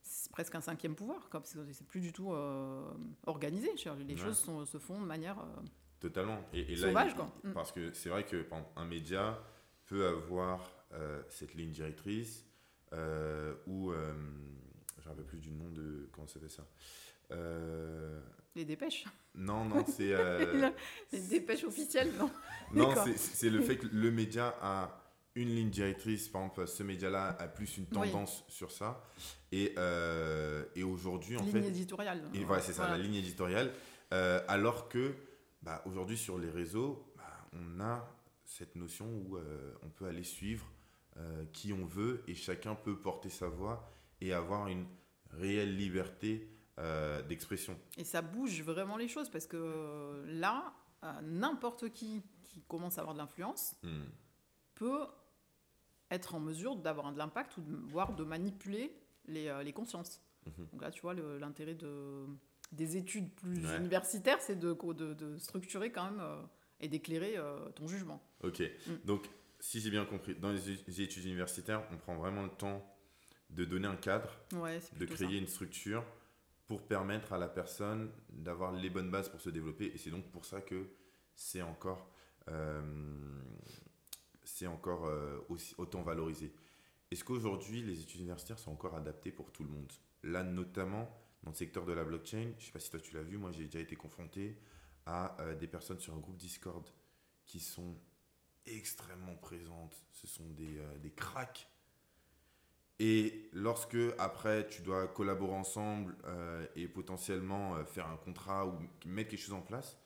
c'est presque un cinquième pouvoir, c'est plus du tout euh, organisé. Les Ouais. choses sont- se font de manière Totalement. Et, et là, sauvage, quoi. Mm. Parce que c'est vrai que exemple, un média peut avoir cette ligne directrice ou. Je ne me rappelle plus du nom de. Comment ça fait ça Les dépêches, Non, non, c'est. euh, [laughs] les dépêches officielles, non [laughs] non, c'est- le fait que le média a une ligne directrice. Par exemple, ce média-là a plus une Oui. tendance sur ça. Et, euh, et aujourd'hui, en Ligne fait. éditoriale. Et voilà, c'est ça, Voilà. la ligne éditoriale. Euh, alors que, bah, aujourd'hui, sur les réseaux, bah, on a cette notion où euh, on peut aller suivre qui on veut et chacun peut porter sa voix et avoir une réelle liberté euh, d'expression. Et ça bouge vraiment les choses parce que euh, là, euh, n'importe qui qui commence à avoir de l'influence Hmm. peut être en mesure d'avoir de l'impact ou de, voire de manipuler les, les consciences. Mhm. Donc là, tu vois, l'intérêt de, des études plus Ouais. universitaires, c'est de, de, de structurer quand même euh, et d'éclairer euh, ton jugement. Ok, donc si j'ai bien compris, dans les études universitaires, on prend vraiment le temps de donner un cadre, Ouais, de créer une structure pour permettre à la personne d'avoir les bonnes bases pour se développer. Et c'est donc pour ça que c'est encore, euh, c'est encore euh, aussi, autant valorisé. Est-ce qu'aujourd'hui, les études universitaires sont encore adaptées pour tout le monde? Là, notamment dans le secteur de la blockchain, je ne sais pas si toi tu l'as vu, moi j'ai déjà été confronté à euh, des personnes sur un groupe Discord qui sont extrêmement présentes. Ce sont des, des cracks. Et lorsque, après, tu dois collaborer ensemble euh, et potentiellement euh, faire un contrat ou mettre quelque chose en place,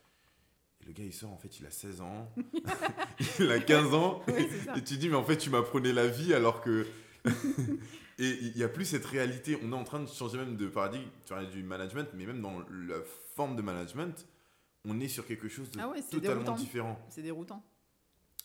et le gars il sort, en fait, il a 16 ans, [laughs] [laughs] il a 15 ans, Oui, c'est et tu dis, mais en fait, tu m'apprenais la vie alors que. [laughs] et il n'y a plus cette réalité. On est en train de changer même de paradigme, tu parlais du management, mais même dans la forme de management, on est sur quelque chose de Ah ouais, c'est totalement déroutant. différent. C'est déroutant.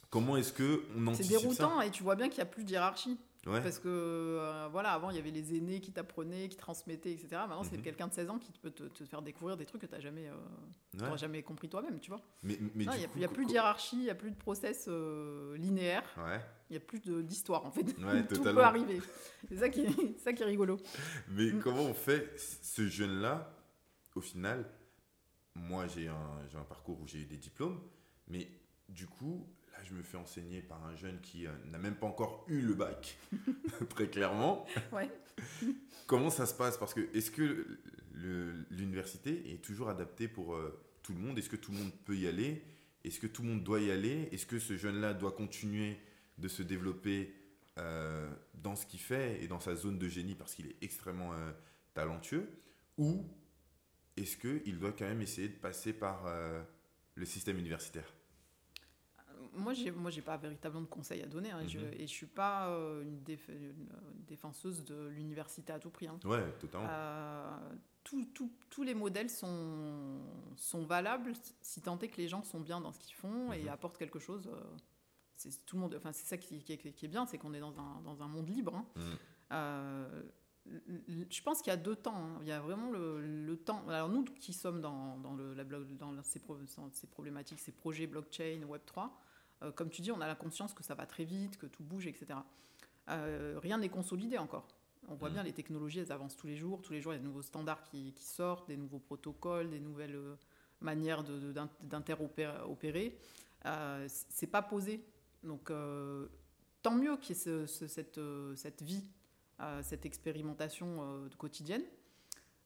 Comment est-ce que on C'est anticipe ça déroutant et tu vois bien qu'il n'y a plus de hiérarchie. Ouais. Parce que, euh, voilà, avant, il y avait les aînés qui t'apprenaient, qui transmettaient, etc. Maintenant, c'est Mhm. quelqu'un de 16 ans qui peut te, te faire découvrir des trucs que tu n'as jamais, euh, Ouais. jamais compris toi-même, tu vois. Mais, Il n'y a, coup, y a plus de hiérarchie, il n'y a plus de process euh, linéaire, Ouais. il n'y a plus d'histoire, en fait. Ouais, [laughs] Tout peut arriver. C'est ça, qui est- ça qui est rigolo. Mais Mm. comment on fait ce jeune-là, au final Moi, j'ai un, un parcours où j'ai eu des diplômes, mais du coup, je me fais enseigner par un jeune qui euh, n'a même pas encore eu le bac, [laughs] très clairement. Ouais. [laughs] Comment ça se passe? Parce que est-ce que l'université est toujours adaptée pour euh, tout le monde? Est-ce que tout le monde peut y aller? Est-ce que tout le monde doit y aller? Est-ce que ce jeune-là doit continuer de se développer euh, dans ce qu'il fait et dans sa zone de génie parce qu'il est extrêmement talentueux? Ou est-ce qu'il doit quand même essayer de passer par le système universitaire? Moi, j'ai, moi, j'ai pas véritablement de conseils à donner, hein, je- Mhm. et je suis pas euh, une, déf- une, défenseuse de l'université à tout prix. hein. Ouais, totalement. Euh, tout- tout- tous les modèles sont, sont valables si tant est que les gens sont bien dans ce qu'ils font et Mhm. apportent quelque chose. euh, c'est tout le monde. Enfin, c'est ça qui, qui est- qui est bien, c'est qu'on est dans un, dans un monde libre. hein. Mhm. Euh, je pense qu'il y a deux temps. hein. Il y a vraiment le, le temps. Alors nous qui sommes dans, dans, le, la blog- dans ces, pro- ces problématiques, ces projets blockchain, Web 3, euh, comme tu dis, on a la conscience que ça va très vite, que tout bouge, etc. Euh, rien n'est consolidé encore. On voit Mhm. bien les technologies, elles avancent tous les jours. Tous les jours, il y a de nouveaux standards qui, qui sortent, des nouveaux protocoles, des nouvelles euh, manières d'interopérer. Euh, c'est pas posé. Donc, tant mieux qu'il y ait ce- ce- cette, cette vie, cette expérimentation quotidienne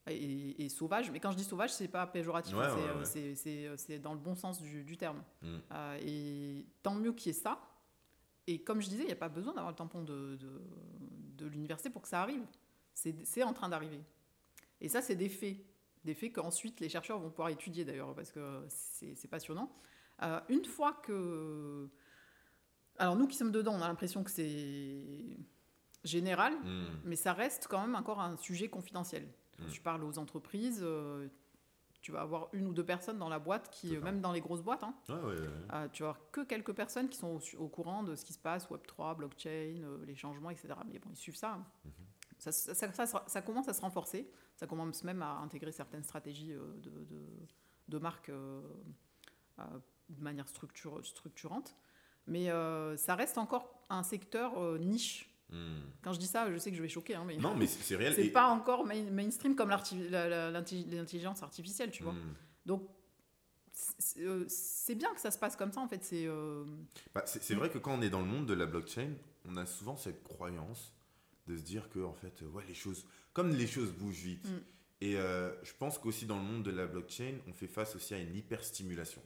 et, et sauvage. Mais quand je dis sauvage, c'est pas péjoratif. Ouais, hein, c'est, ouais, euh, ouais. euh, c'est dans le bon sens du, du terme. Mm. Euh, et tant mieux qu'il y ait ça. Et comme je disais, il n'y a pas besoin d'avoir le tampon de, de, de l'université pour que ça arrive. C'est en train d'arriver. Et ça, c'est des faits. Des faits qu'ensuite les chercheurs vont pouvoir étudier d'ailleurs, parce que c'est c'est passionnant. Euh, une fois que. Alors, nous qui sommes dedans, on a l'impression que c'est général, Mm. mais ça reste quand même encore un sujet confidentiel. Quand Mm. tu parles aux entreprises, euh, tu vas avoir une ou deux personnes dans la boîte qui, Totalement. même dans les grosses boîtes, hein, Ouais, ouais, ouais. euh, tu vas avoir que quelques personnes qui sont au, au courant de ce qui se passe, Web3, blockchain, euh, les changements, etc. Mais bon, ils suivent ça. hein. Mhm. Ça, ça- commence à se renforcer. Ça commence même à intégrer certaines stratégies euh, de, de- de marque euh, euh, de manière structure- structurante. Mais euh, ça reste encore un secteur euh, niche. Hmm. Quand je dis ça, je sais que je vais choquer, hein, mais Non, mais c'est réel. [laughs] c'est et- pas encore main- mainstream comme l'intelligence artificielle, tu vois. Hmm. Donc, c'est euh, c'est bien que ça se passe comme ça, en fait. C'est. euh, Bah, vrai que quand on est dans le monde de la blockchain, on a souvent cette croyance de se dire que en fait, ouais, les choses, comme les choses bougent vite. Mm. Et euh, je pense qu'aussi dans le monde de la blockchain, on fait face aussi à une hyperstimulation.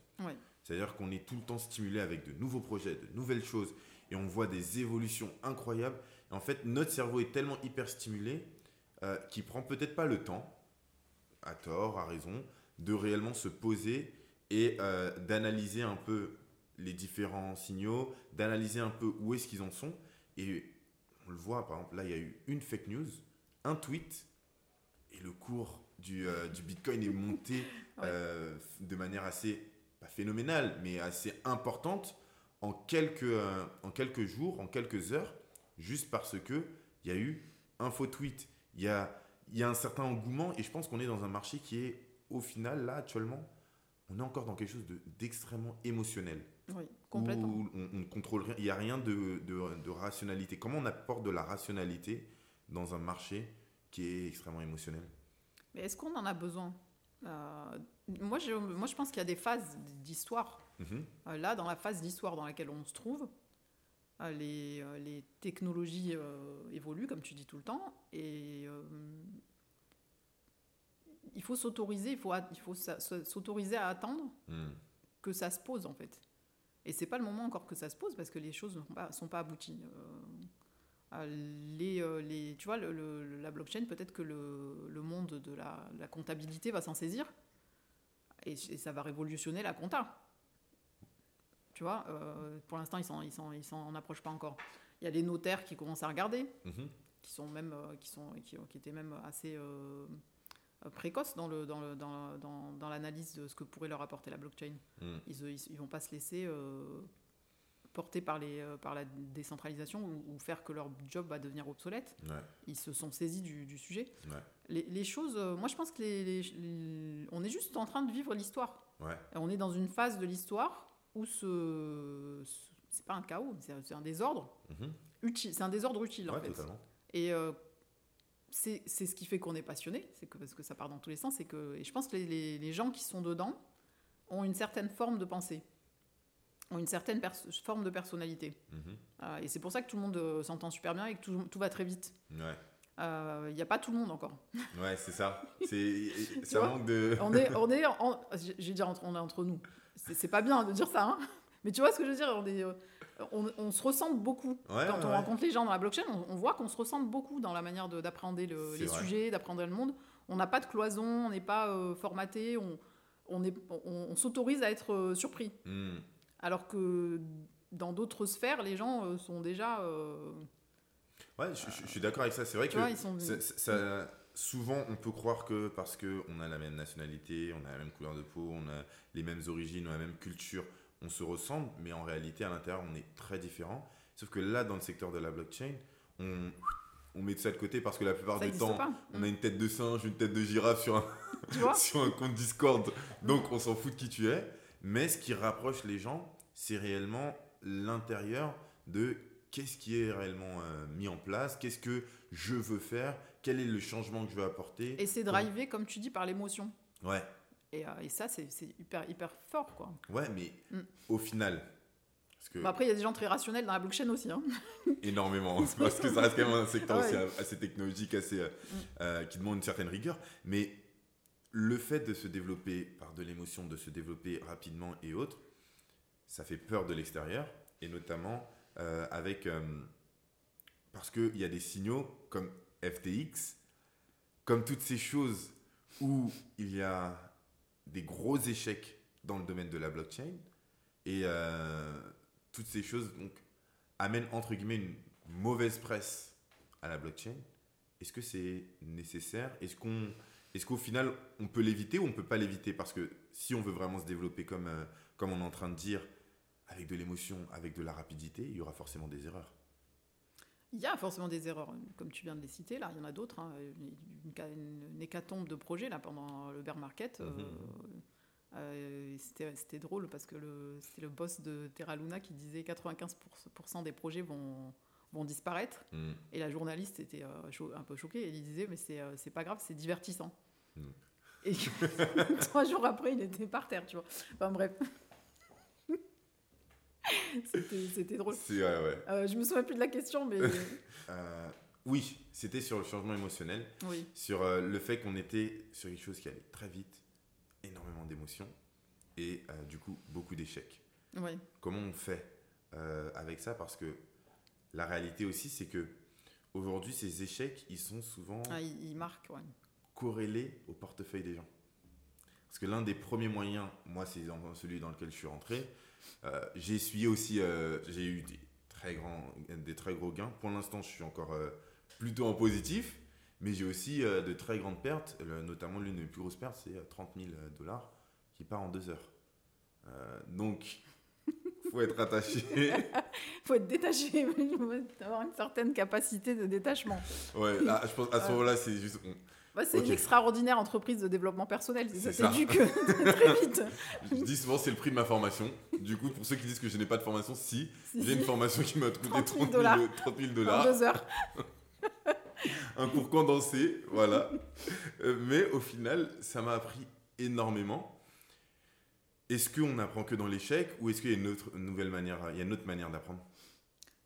C'est-à-dire qu'on est tout le temps stimulé avec de nouveaux projets, de nouvelles choses, et on voit des évolutions incroyables. Et en fait, notre cerveau est tellement hyperstimulé euh, qu'il prend peut-être pas le temps, à tort, à raison, de réellement se poser et euh, d'analyser un peu les différents signaux, d'analyser un peu où est-ce qu'ils en sont. Et on le voit, par exemple, là, il y a eu une fake news, un tweet, et le cours du, euh, du Bitcoin est monté [laughs] euh, de manière assez, pas phénoménale, mais assez importante en quelques, euh, en quelques jours, en quelques heures, juste parce que il y a eu un faux tweet. Il y a, il y a un certain engouement, et je pense qu'on est dans un marché qui est, au final, là, actuellement, on est encore dans quelque chose de- d'extrêmement émotionnel oui, complètement. où on, on ne contrôle rien, il n'y a rien de, de- de rationalité. Comment on apporte de la rationalité dans un marché qui est extrêmement émotionnel Mais est-ce qu'on en a besoin? Euh, moi, je, moi, je pense qu'il y a des phases d'histoire. Mhm. Euh, Là, dans la phase d'histoire dans laquelle on se trouve, euh, les, les technologies évoluent, comme tu dis tout le temps, et il faut s'autoriser, il faut, il faut s'a- s'autoriser à attendre Hmm. que ça se pose en fait. Et c'est pas le moment encore que ça se pose parce que les choses ne sont pas, sont pas abouties. Les, euh, les, tu vois, le- le- la blockchain, peut-être que le, le monde de la, la comptabilité va s'en saisir et, et ça va révolutionner la compta. Tu vois, euh, pour l'instant, ils s'en approchent pas encore. Il y a les notaires qui commencent à regarder Mhm. qui sont même euh, qui sont qui, qui étaient même assez euh, précoces dans le dans le dans, dans, dans l'analyse de ce que pourrait leur apporter la blockchain. Mm. Ils, ils vont pas se laisser euh, porter par les euh, par la décentralisation ou, ou faire que leur job va devenir obsolète. Ouais, Ils se sont saisis du, du sujet. ouais, Les, les choses, euh, moi je pense que les, on est juste en train de vivre l'histoire. ouais. On est dans une phase de l'histoire où ce, ce- c'est pas un chaos, c'est un- désordre Mhm. utile. C'est un désordre utile en fait. totalement. Et euh, c'est ce qui fait qu'on est passionné, c'est que parce que ça part dans tous les sens. Et que et je pense que les- les gens qui sont dedans ont une certaine forme de pensée, ont une certaine forme de personnalité. Mhm. Euh, et c'est pour ça que tout le monde euh, s'entend super bien et que tout, tout va très vite. Ouais, Euh, Il n'y a pas tout le monde encore. [laughs] ouais c'est ça. C'est, [laughs] ça manque de. [laughs] On est, on est, en- je dire on est entre nous. C'est pas bien de dire ça, hein. mais tu vois ce que je veux dire. On est, euh, on, on se ressemble beaucoup Ouais, quand ouais, on ouais. rencontre les gens dans la blockchain. On, on voit qu'on se ressemble beaucoup dans la manière de- d'appréhender le- les vrai. sujets, d'appréhender le monde. On n'a pas de cloison, on n'est pas euh, formaté, on, on, est- on- on s'autorise à être euh, surpris. Hmm. Alors que dans d'autres sphères, les gens euh, sont déjà. euh, Ouais, je, je- je suis d'accord avec ça. C'est vrai que vois, ils sont. ça- ça- ça- souvent, on peut croire que parce qu'on a la même nationalité, on a la même couleur de peau, on a les mêmes origines, on a la même culture, on se ressemble, mais en réalité, à l'intérieur, on est très différents. Sauf que là, dans le secteur de la blockchain, on, on met tout ça de côté parce que la plupart ça du temps, pas. on a une tête de singe, une tête de girafe sur un, [laughs] sur un compte Discord. [laughs] Donc, on s'en fout de qui tu es. Mais ce qui rapproche les gens, c'est réellement l'intérieur de qu'est-ce qui est réellement euh, mis en place, qu'est-ce que je veux faire, quel est le changement que je veux apporter. Et c'est drivé, comme tu dis, par l'émotion. Ouais, Et, euh, et ça, c'est hyper, hyper fort, quoi. ouais, mais Mm. au final, parce que Bon, après, il y a des gens très rationnels dans la blockchain aussi. Hein. [laughs] énormément, parce que ça reste quand même un secteur Ah ouais. assez technologique, assez, euh, Mm. qui demande une certaine rigueur. Mais le fait de se développer par de l'émotion, de se développer rapidement et autres, ça fait peur de l'extérieur, et notamment euh, avec... euh, parce qu'il y a des signaux comme FTX, comme toutes ces choses où il y a des gros échecs dans le domaine de la blockchain, et euh, toutes ces choses donc, amènent entre guillemets une mauvaise presse à la blockchain. Est-ce que c'est nécessaire? Est-ce qu'on, est-ce qu'au final on peut l'éviter ou on peut pas l'éviter? Parce que si on veut vraiment se développer comme, euh, comme on est en train de dire, avec de l'émotion, avec de la rapidité, il y aura forcément des erreurs. Il y a forcément des erreurs, comme tu viens de les citer. Là, il y en a d'autres. hein. Une, une- une hécatombe de projets là, pendant le bear market. euh, Mhm. euh, c'était drôle parce que c'était le boss de Terra Luna qui disait 95% des projets vont, vont disparaître. Mm. Et la journaliste était euh, un peu choquée. Elle disait, mais c'est euh, pas grave, c'est divertissant. Mm. Et [laughs] trois jours après, il était par terre, tu vois. Enfin bref. [laughs] C'était drôle. Ouais, ouais. Euh, je me souviens plus de la question, mais [laughs] Euh, oui, c'était sur le changement émotionnel, oui. sur euh, le fait qu'on était sur quelque chose qui allait très vite, énormément d'émotions et du coup beaucoup d'échecs. oui. Comment on fait avec ça? Parce que la réalité aussi, c'est que aujourd'hui, ces échecs, ils sont souvent Ah, ouais. corrélés au portefeuille des gens. Parce que l'un des premiers moyens, moi, c'est celui dans lequel je suis rentré. euh, j'ai essuyé aussi, euh, j'ai eu des très, grands, des très gros gains. Pour l'instant, je suis encore euh, plutôt en positif, mais j'ai aussi de très grandes pertes. Le- notamment, l'une des plus grosses pertes, c'est euh, 30 000 dollars qui part en deux heures. Donc, faut être attaché. [laughs] faut être détaché, [laughs] il faut avoir une certaine capacité de détachement. Ouais, là, je pense à ce Euh. moment-là, c'est juste. Bah, c'est une extraordinaire entreprise de développement personnel. Ça C'est s'est ça. dû que [laughs] très vite. Je dis souvent, c'est le prix de ma formation. Du coup, pour ceux qui disent que je n'ai pas de formation, si, Si, j'ai une formation qui m'a coûté 30 30 000 000 dollars. 30 000 En dollars. deux heures. Un cours condensé, voilà. Euh, mais au final, ça m'a appris énormément. Est-ce qu'on apprend que dans l'échec ou est-ce qu'il y a une autre une nouvelle manière, il y a une autre manière d'apprendre?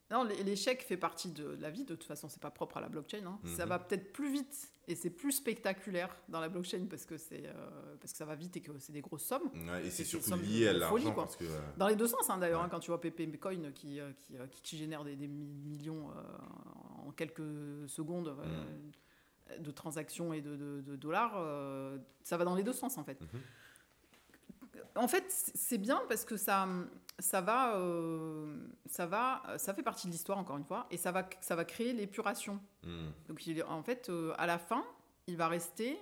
Non, l'é- l'échec fait partie de la vie. De toute façon, c'est pas propre à la blockchain. hein. Ça Mhm. va peut-être plus vite et c'est plus spectaculaire dans la blockchain parce que c'est euh, parce que ça va vite et que c'est des grosses sommes. Ouais, Et c'est C'est surtout lié à l'argent quoi. parce que. euh, Dans les deux sens, hein, d'ailleurs, Ouais. hein, quand tu vois PP Coin qui, euh, qui, euh, qui, qui génère des, des mi- millions euh, en quelques secondes Mm. euh, de transactions et de, de- de dollars, ça va dans les deux sens en fait. Mhm. En fait, c'est bien parce que ça, ça va, euh, ça va, ça fait partie de l'histoire encore une fois, et ça va, ça va créer l'épuration. hmm, Donc, il- en fait, euh, à la fin, il va rester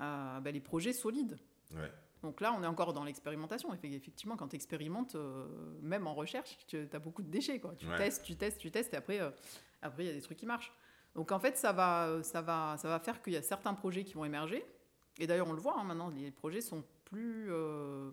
euh, ben, les projets solides. ouais. Donc là, on est encore dans l'expérimentation. Effe- Effectivement, quand tu expérimentes, même en recherche, tu as beaucoup de déchets. Quoi. Tu Ouais. testes, tu testes, tu testes, et après, après, il y a des trucs qui marchent. Donc en fait, ça va, ça va, ça va faire qu'il y a certains projets qui vont émerger. Et d'ailleurs, on le voit hein, maintenant, les projets sont plus, euh,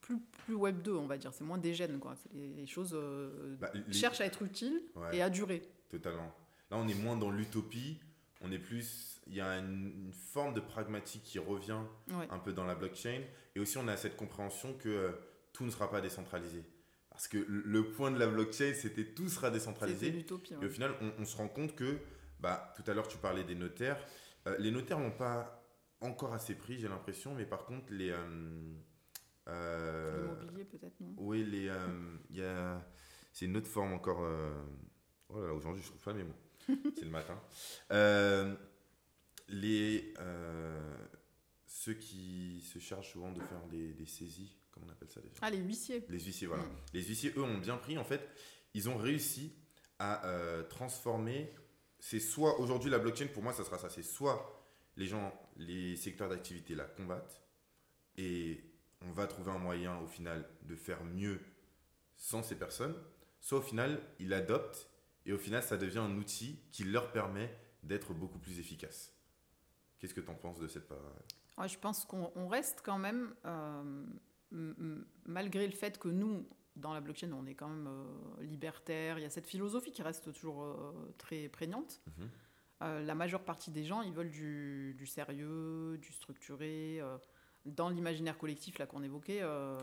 plus, plus Web 2, on va dire. C'est moins des gènes. Quoi. C'est les, les choses euh, Bah, les- cherchent à être utiles Ouais. et à durer. Totalement. Là, on est moins dans l'utopie, on est plus. Il y a une, une forme de pragmatique qui revient Ouais. un peu dans la blockchain. Et aussi, on a cette compréhension que euh, tout ne sera pas décentralisé. Parce que le- point de la blockchain, c'était tout sera décentralisé. l'utopie. Et au final, on, on se rend compte que, bah, tout à l'heure, tu parlais des notaires. Euh, les notaires n'ont pas encore assez pris, j'ai l'impression, mais par contre, les. euh, euh, L'immobilier, peut-être, non? oui, les. euh, y a. C'est une autre forme encore. Oh là là, aujourd'hui, je trouve pas mes mots. C'est le matin. Les. Ceux qui se chargent souvent de faire des, des saisies, comment on appelle ça déjà? Ah, les huissiers. Les huissiers, voilà. Mm. Les huissiers, eux, ont bien pris. En fait, ils ont réussi à euh, transformer. C'est soit, aujourd'hui, la blockchain, pour moi, ça sera ça. C'est soit les gens, les secteurs d'activité la combattent et on va trouver un moyen, au final, de faire mieux sans ces personnes. Soit, au final, ils l'adoptent et au final, ça devient un outil qui leur permet d'être beaucoup plus efficace. Qu'est-ce que tu en penses de cette part Ouais, je pense qu'on on reste quand même, euh, malgré le fait que nous, dans la blockchain, on est quand même euh, libertaire, il y a cette philosophie qui reste toujours euh, très prégnante. Mhm. La majeure partie des gens, ils veulent du, du sérieux, du structuré. euh, dans l'imaginaire collectif là qu'on évoquait, euh,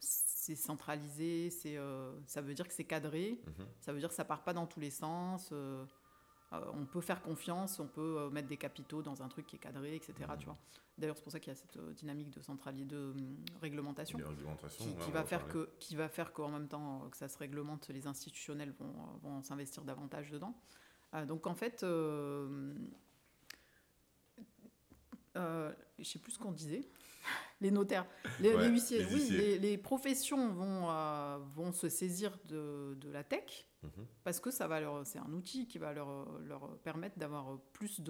c'est centralisé, c'est, euh, ça veut dire que c'est cadré, Mhm. ça veut dire que ça part pas dans tous les sens. euh, euh, on peut faire confiance, on peut euh, mettre des capitaux dans un truc qui est cadré, etc. Mhm. Tu vois. D'ailleurs, c'est pour ça qu'il y a cette euh, dynamique de de hum, réglementation qui, qui va faire que, qui va faire qu'en même temps euh, que ça se réglemente, les institutionnels vont, euh, vont s'investir davantage dedans. Euh, donc en fait, euh, euh, je sais plus ce qu'on disait. [laughs] Les notaires, les, Ouais, les huissiers, les oui, les, les professions vont, euh, vont se saisir de, de la tech Mhm. parce que ça va leur, c'est un outil qui va leur, leur permettre d'avoir plus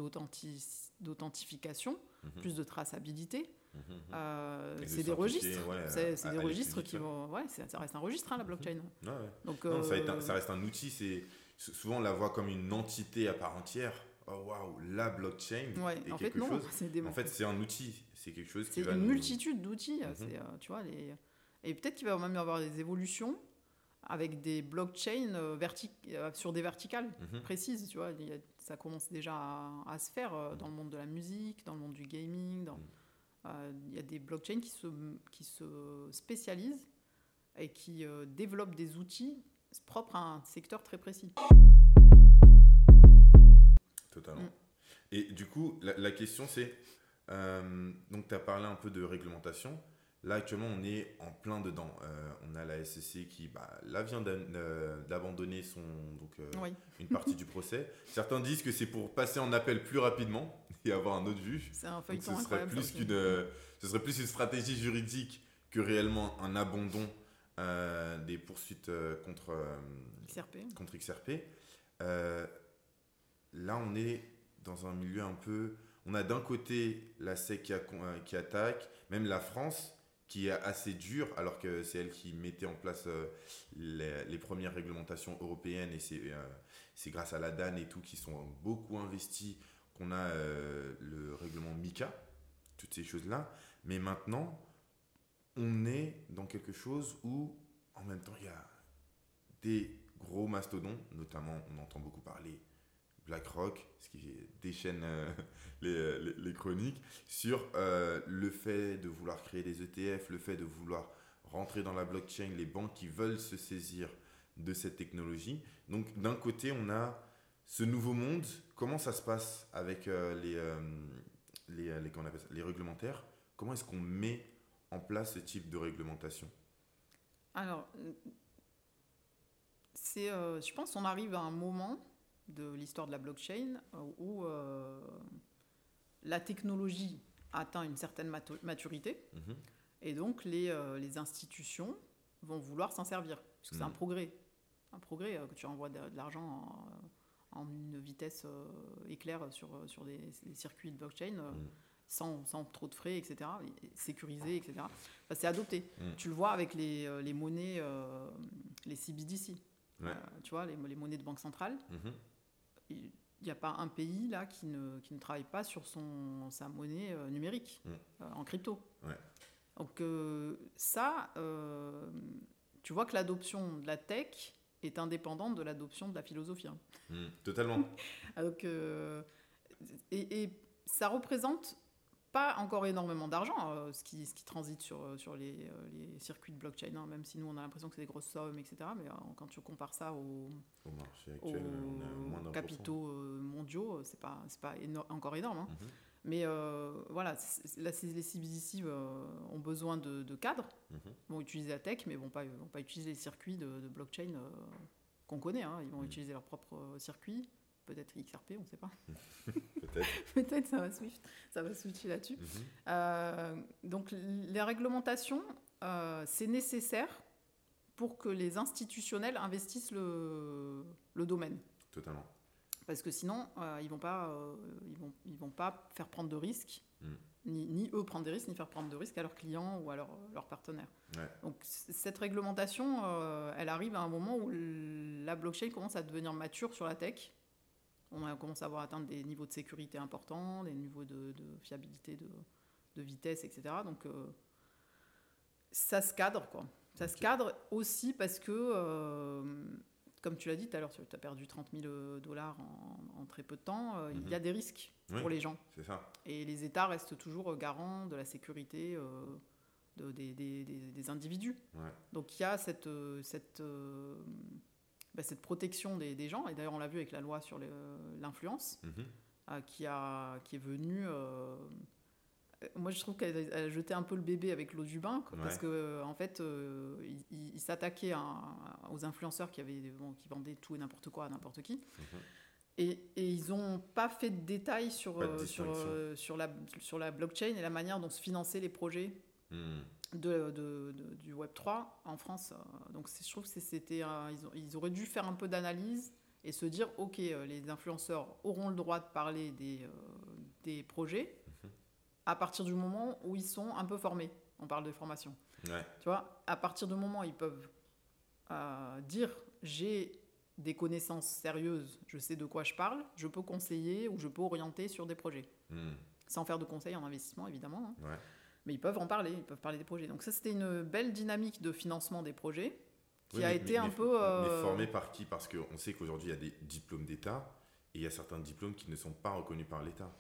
d'authentification, Mhm. plus de traçabilité. Mhm. Euh, c'est des registres, ouais, c'est des registres qui vont, ouais, ça reste un registre hein, la blockchain. Ouais. Donc Non, ça, un- euh, ça reste un outil, c'est souvent on la voit comme une entité à part entière. Oh waouh, la blockchain ouais, est en fait quelque non, chose. [laughs] c'est des, En fait, c'est un outil, c'est quelque chose qui c'est va une nous- multitude d'outils. Mhm. c'est, euh, tu vois, les... Et peut-être qu'il va même y avoir des évolutions avec des blockchains euh, vertic- euh, sur des verticales Mhm. précises. Tu vois, ça commence déjà à, à se faire euh, dans le monde de la musique, dans le monde du gaming. dans- Mhm. euh, Il y a des blockchains qui se, qui se spécialisent et qui euh, développent des outils propres à un secteur très précis. Totalement. Mm. Et du coup, la, la question c'est, euh, donc tu as parlé un peu de réglementation. Là, actuellement, on est en plein dedans. Euh, on a la SEC qui, bah, là, vient euh, d'abandonner son, donc, euh, Oui. une partie du procès. [laughs] Certains disent que c'est pour passer en appel plus rapidement et avoir un autre juge. C'est un Donc, feuilleton ce serait incroyable. plus qu'une, ce serait plus une stratégie juridique que réellement un abandon euh, des poursuites euh, contre, euh, XRP. contre XRP. Là, on est dans un milieu un peu. On a d'un côté la SEC qui, a- qui attaque, même la France qui est assez dure, alors que c'est elle qui mettait en place les, les premières réglementations européennes et c'est c'est grâce à la DAN et tout qui sont beaucoup investis qu'on a euh, le règlement MICA, toutes ces choses-là. Mais maintenant, on est dans quelque chose où, en même temps, il y a des gros mastodons, notamment on entend beaucoup parler BlackRock, ce qui déchaîne [laughs] euh, les, les- chroniques, sur euh, le fait de vouloir créer des ETF, le fait de vouloir rentrer dans la blockchain, les banques qui veulent se saisir de cette technologie. Donc d'un côté, on a ce nouveau monde. Comment ça se passe avec euh, euh, euh, comment les réglementaires? Comment est-ce qu'on met en place ce type de réglementation Alors, euh, c'est, euh, je pense qu'on arrive à un moment de l'histoire de la blockchain euh, où euh, la technologie atteint une certaine matu- maturité Mhm. et donc les, euh, les institutions vont vouloir s'en servir. Parce que c'est un Mhm. progrès. Un progrès que tu envoies de, de l'argent en, en une vitesse éclair sur, sur des, des circuits de blockchain. Mhm. Sans, sans trop de frais, etc., et sécurisé, etc. Enfin, c'est adopté. Mhm. Tu le vois avec les, euh, les monnaies, euh, les CBDC. Ouais. Euh, tu vois, les, les monnaies de banque centrale. Mhm. Il n'y a pas un pays là qui ne, qui ne travaille pas sur son, sa monnaie euh, numérique, Mm. en crypto. Ouais. Donc ça, tu vois que l'adoption de la tech est indépendante de l'adoption de la philosophie. hein. Mhm. Totalement. [laughs] Ah, Donc, et, et ça représente pas encore énormément d'argent, euh, ce, qui, ce qui transite sur, sur les, euh, les circuits de blockchain, hein, même si nous on a l'impression que c'est des grosses sommes, etc. Mais euh, quand tu compares ça aux, Au marché aux actuel, on moins pour cent. capitaux euh, mondiaux, c'est pas, c'est pas éno- encore énorme. hein. Mhm. Mais euh, voilà, là, les CBDC euh, ont besoin de, de cadres, Mhm. vont utiliser la tech, mais vont pas, vont pas utiliser les circuits de, de blockchain euh, qu'on connaît. hein. Ils vont Mhm. utiliser leur propre euh, circuit, peut-être XRP, on ne sait pas. [laughs] Peut-être. peut-être ça va Swift, ça va switcher là-dessus. Mhm. Euh, donc les réglementations, euh, c'est nécessaire pour que les institutionnels investissent le, le domaine. Totalement. Parce que sinon, euh, ils vont pas, ils vont, ils vont pas faire prendre de risques, Mm. ni, ni eux prendre des risques, ni faire prendre de risques à leurs clients ou à leurs partenaires. Ouais. Donc cette réglementation, elle arrive à un moment où la blockchain commence à devenir mature sur la tech. On a commencé à avoir atteindre des niveaux de sécurité importants, des niveaux de, de fiabilité, de, de vitesse, etc. Donc euh, ça se cadre, quoi. Ça se cadre aussi parce que, euh, comme tu l'as dit tout à l'heure, tu as perdu 30 000 dollars en, en très peu de temps. euh, Il y a des risques Oui. pour les gens. C'est ça. Et les États restent toujours garants de la sécurité euh, de- des, des- des- des individus. Ouais. Donc il y a cette, euh, cette, euh, bah, cette protection des, des gens. Et d'ailleurs, on l'a vu avec la loi sur l'influence, Mhm. euh, qui, a, qui est venue. euh, euh, moi, je trouve qu'elle a jeté un peu le bébé avec l'eau du bain, quoi, parce que en fait, euh, il, il- il s'attaquait aux influenceurs qui, avaient, bon, qui vendaient tout et n'importe quoi à n'importe qui. Mhm. Et, et ils n'ont pas fait de détails sur, de sur, la, sur la blockchain et la manière dont se finançaient les projets Mhm. De, de- de- du Web3 en France. Euh, Donc je trouve que c'était, ils, auraient dû faire un peu d'analyse et se dire, OK, euh, les influenceurs auront le droit de parler des, euh, des projets à partir du moment où ils sont un peu formés. On parle de formation. Ouais. Tu vois, à partir du moment où ils peuvent euh, dire j'ai des connaissances sérieuses, je sais de quoi je parle, je peux conseiller ou je peux orienter sur des projets. Mhm. Sans faire de conseils en investissement, évidemment. hein. Ouais. Mais ils peuvent en parler, ils peuvent parler des projets. Donc ça, c'était une belle dynamique de financement des projets qui a été un peu. Mais formé par qui? Parce qu'on sait qu'aujourd'hui, il y a des diplômes d'État et il y a certains diplômes qui ne sont pas reconnus par l'État.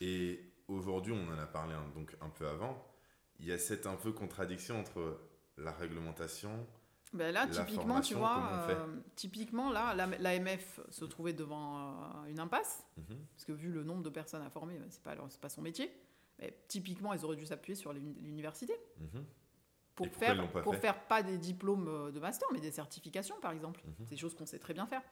Et aujourd'hui, on en a parlé un, donc un peu avant, il y a cette un peu contradiction entre la réglementation. Ben là, typiquement, tu vois, euh, typiquement, là, l'AMF se trouvait devant euh, une impasse, mhm. parce que vu le nombre de personnes à former, ben, c'est pas, pas son métier. Mais typiquement, ils auraient dû s'appuyer sur l'université. Mhm. Pour, faire, pour faire pas des diplômes euh, de master, mais des certifications, par exemple. Mhm. C'est des choses qu'on sait très bien faire.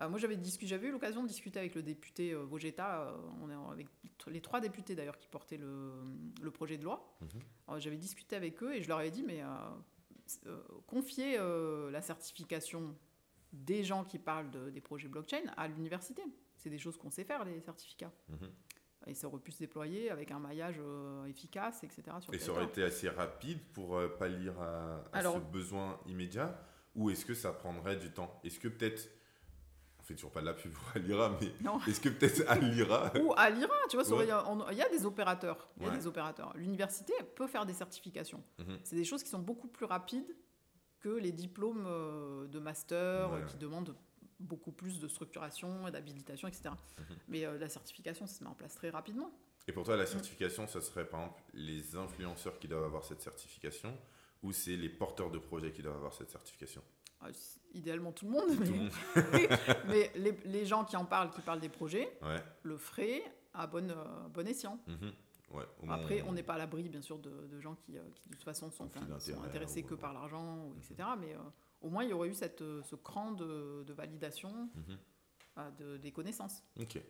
Euh, moi, j'avais eu l'occasion de discuter avec le député euh, Vogetta, euh, on est avec les trois députés d'ailleurs qui portaient le, le, projet de loi. Mhm. J'avais discuté avec eux et je leur avais dit, mais confier la certification des gens qui parlent de, des projets blockchain à l'université. C'est des choses qu'on sait faire, les certificats. Et ça aurait pu se déployer avec un maillage efficace, etc. et ça aurait été assez rapide pour pallier à, à ce besoin immédiat Ou est-ce que ça prendrait du temps? Est-ce que peut-être toujours pas de la pub pour Alira, mais [laughs] est-ce que peut-être Alira [laughs] Ou Alira, tu vois, il y, a des opérateurs. Il y a des opérateurs. L'université peut faire des certifications. Mhm. C'est des choses qui sont beaucoup plus rapides que les diplômes euh, de master qui demandent beaucoup plus de structuration et d'habilitation, etc. Mhm. Mais euh, la certification, ça se met en place très rapidement. Et pour toi, la certification, ce serait par exemple les influenceurs qui doivent avoir cette certification ou c'est les porteurs de projets qui doivent avoir cette certification? Ah, idéalement tout le monde, mais, [laughs] les, gens qui en parlent, qui parlent des projets, le feraient à bon, euh, bon escient. Mhm. Après, on n'est pas à l'abri, bien sûr, de, gens qui, euh, qui, de toute façon, sont, sont intéressés que par l'argent, etc. Mais euh, au moins, il y aurait eu cette, ce cran de, validation mhm. des connaissances. Ok,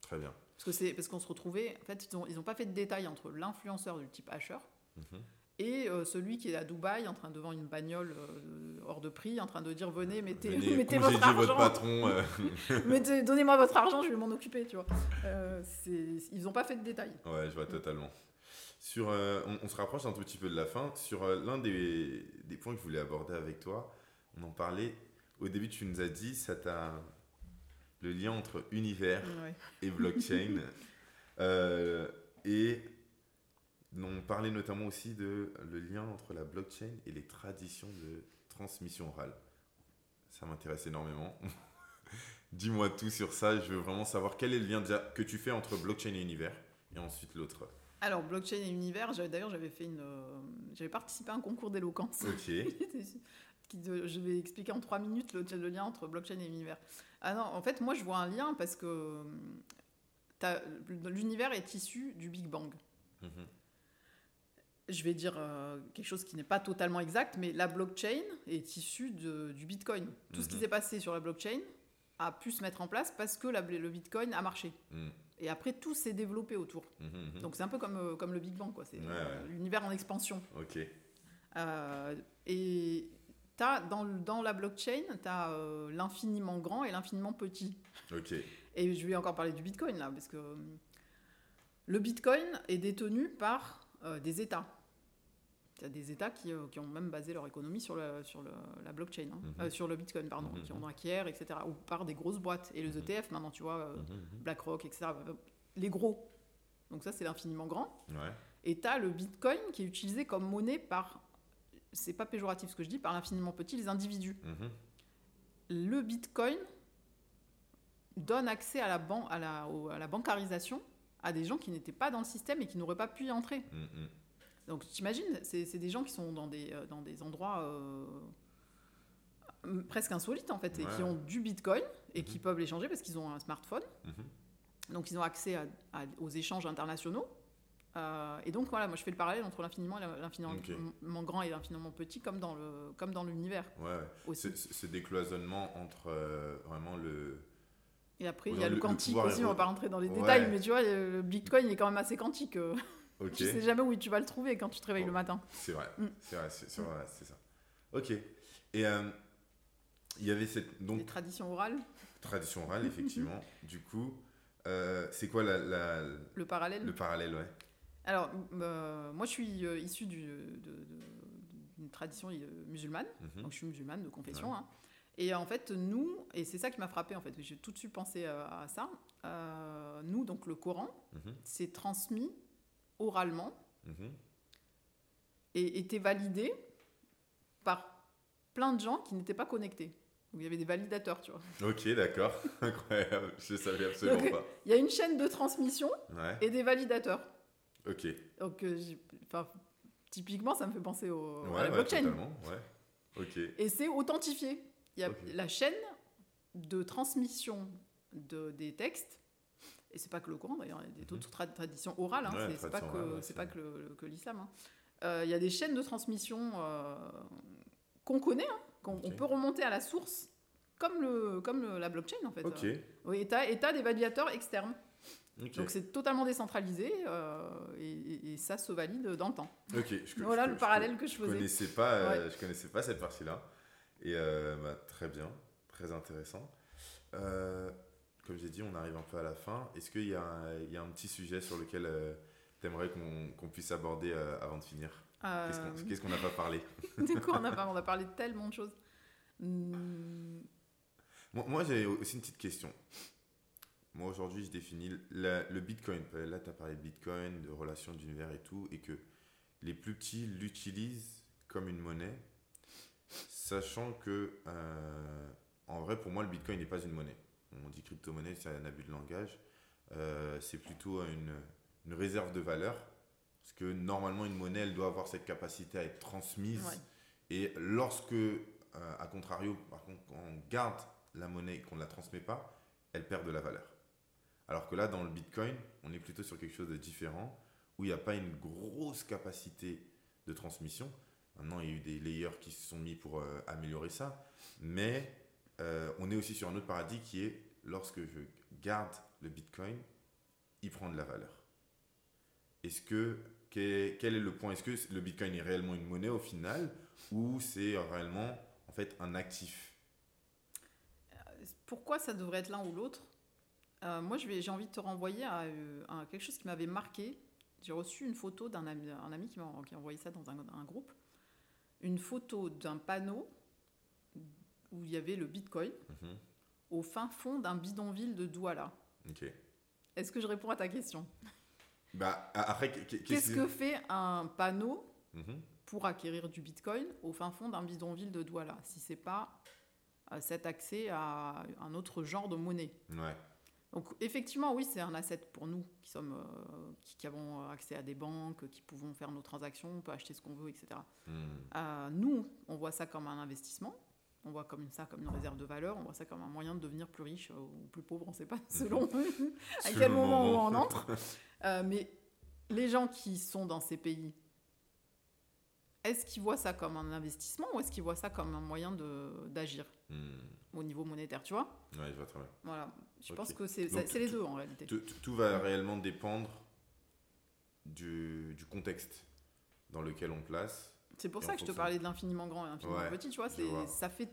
très bien. Parce que c'est parce qu'on se retrouvait, en fait, ils n'ont ils ont pas fait de détails entre l'influenceur du type Asher, mhm et euh, celui qui est à Dubaï en train devant une bagnole euh, hors de prix en train de dire venez mettez, mettez votre argent votre patron euh. [laughs] donnez-moi votre argent je vais m'en occuper tu vois ils n'ont pas fait de détails ouais je vois totalement sur on, se rapproche un tout petit peu de la fin sur l'un des, des, points que je voulais aborder avec toi on en parlait au début tu nous as dit ça t'a le lien entre univers et blockchain [laughs] et on parlait notamment aussi de le lien entre la blockchain et les traditions de transmission orale. Ça m'intéresse énormément. [laughs] Dis-moi tout sur ça. Je veux vraiment savoir quel est le lien que tu fais entre blockchain et univers, et ensuite l'autre. Alors blockchain et univers, d'ailleurs j'avais fait une, euh, j'avais participé à un concours d'éloquence. Ok. [laughs] je vais expliquer en trois minutes le, lien entre blockchain et univers. Ah non, en fait moi je vois un lien parce que l'univers est issu du Big Bang. Mm je vais dire euh, quelque chose qui n'est pas totalement exact, mais la blockchain est issue du Bitcoin. Tout ce qui mhm. s'est passé sur la blockchain a pu se mettre en place parce que le Bitcoin a marché. Mhm. Et après, tout s'est développé autour. Mhm, Donc c'est un peu comme, euh, comme le Big Bang, quoi. C'est euh, l'univers en expansion. Ok. et as, dans, dans la blockchain, tu as l'infiniment grand et l'infiniment petit. Ok. Et je vais encore parler du Bitcoin, là, parce que le Bitcoin est détenu par des États. Il y a des États qui, euh, qui, ont même basé leur économie sur, le, sur le, la blockchain, hein. mhm. euh, sur le Bitcoin, pardon, mhm. qui ont acquiert, etc. Ou par des grosses boîtes. Et les mhm. ETF, maintenant, tu vois, euh, BlackRock, etc. Les gros. Donc ça, c'est l'infiniment grand. Et tu as le Bitcoin qui est utilisé comme monnaie par, c'est pas péjoratif ce que je dis, par l'infiniment petit, les individus. Le Bitcoin donne accès à la, à, la, à la bancarisation à des gens qui n'étaient pas dans le système et qui n'auraient pas pu y entrer. Donc t'imagines, c'est des gens qui sont dans des, euh, dans des endroits euh, presque insolites en fait, et qui ont du Bitcoin et qui mhm. peuvent l'échanger parce qu'ils ont un smartphone. Mhm. Donc ils ont accès aux échanges internationaux. Euh, et donc voilà, moi je fais le parallèle entre l'infiniment, l'infiniment grand et l'infiniment petit, comme dans le, comme dans l'univers. Ouais, Ce décloisonnement entre vraiment le. Et après, il y a le, quantique aussi, on va pas rentrer dans les détails, mais tu vois, le Bitcoin est quand même assez quantique. [laughs] Tu sais jamais où tu vas le trouver quand tu te réveilles le matin. C'est vrai, mm. c'est vrai, c'est ça. Ok. Et euh, il y avait cette donc Les traditions orales. Tradition orale, effectivement. [laughs] du coup, euh, c'est quoi la, le parallèle Le parallèle, ouais. Alors, euh, moi, je suis issu d'une tradition musulmane. Mhm. Donc, je suis musulmane de confession. Hein. Et en fait, nous, et c'est ça qui m'a frappé en fait, j'ai tout de suite pensé à, ça. nous, donc le Coran, mhm. c'est transmis oralement mhm. et était validé par plein de gens qui n'étaient pas connectés. Donc il y avait des validateurs, tu vois. Ok, d'accord. [laughs] Incroyable. Je savais absolument Donc, pas. Il y a une chaîne de transmission Ouais. et des validateurs. Ok. Donc, euh, enfin, typiquement, ça me fait penser au, à Ouais, la ouais, blockchain. Ouais. Ok. Et c'est authentifié. Il y a la chaîne de transmission de, des textes. Et c'est pas que le Coran d'ailleurs, il y a d'autres tra- traditions orales. hein, Mhm. Ouais, c'est- pas que, pas que, le- que l'islam. hein. Euh, Il y a des chaînes de transmission euh, qu'on connaît, hein, qu'on peut remonter à la source, comme, le, comme le- la blockchain en fait. Ok. Euh, et t'as des validateurs externes. Donc c'est totalement décentralisé euh, et, ça se valide dans le temps. Je- Voilà je- le je- parallèle que je faisais. connaissais pas, euh, Ouais. je connaissais pas cette partie-là. Et euh, bah, très bien, très intéressant. Comme j'ai dit, on arrive un peu à la fin. Est-ce qu'il y, a un- il y a un petit sujet sur lequel tu aimerais qu'on puisse aborder avant de finir? Qu'est-ce qu'on n'a pas parlé? [laughs] De quoi on a, pas- on a parlé de tellement de choses. Hmm, Moi, moi, j'ai aussi une petite question. Moi, aujourd'hui, je définis la- le Bitcoin. Là, tu as parlé de Bitcoin, de relations d'univers et tout, et que les plus petits l'utilisent comme une monnaie, sachant que, euh, en vrai, pour moi, le Bitcoin n'est pas une monnaie. On dit crypto-monnaie, c'est un abus de langage. Euh, c'est plutôt une, une réserve de valeur, parce que normalement, une monnaie, elle doit avoir cette capacité à être transmise. Ouais. Et lorsque, euh, à contrario, par contre, on garde la monnaie et qu'on ne la transmet pas, elle perd de la valeur. Alors que là, dans le Bitcoin, on est plutôt sur quelque chose de différent, où il n'y a pas une grosse capacité de transmission. Maintenant, il y a eu des layers qui se sont mis pour euh, améliorer ça, mais euh, on est aussi sur un autre paradis qui est lorsque je garde le Bitcoin, il prend de la valeur. Est-ce que quel est le point? Est-ce que le Bitcoin est réellement une monnaie au final, ou c'est réellement en fait un actif? Pourquoi ça devrait être l'un ou l'autre? Euh, Moi, j'ai envie de te renvoyer à, euh, à quelque chose qui m'avait marqué. J'ai reçu une photo d'un ami, un ami qui m'a envoyé ça dans un, un groupe. Une photo d'un panneau où il y avait le Bitcoin Mhm. au fin fond d'un bidonville de Douala. Est-ce que je réponds à ta question? Bah, après, Qu'est-ce que fait un panneau Mhm. pour acquérir du Bitcoin au fin fond d'un bidonville de Douala si c'est pas euh, cet accès à un autre genre de monnaie? Ouais. Donc effectivement, oui, c'est un asset pour nous qui sommes, euh, qui, qui avons accès à des banques, qui pouvons faire nos transactions, on peut acheter ce qu'on veut, etc. Hmm. Euh, nous, on voit ça comme un investissement, on voit comme ça comme une réserve de valeur, on voit ça comme un moyen de devenir plus riche euh, ou plus pauvre, on ne sait pas [laughs] selon à quel moment, moment. on entre. Euh, mais les gens qui sont dans ces pays, est-ce qu'ils voient ça comme un investissement ou est-ce qu'ils voient ça comme un moyen de- d'agir Hmm. au niveau monétaire, tu vois? Ouais, je vois très bien. Voilà, je pense que c'est les deux en réalité. Tout, va réellement dépendre du, du contexte dans lequel on place. C'est pour ça que je te parlais de l'infiniment grand et l'infiniment Ouais, petit, tu vois, ça fait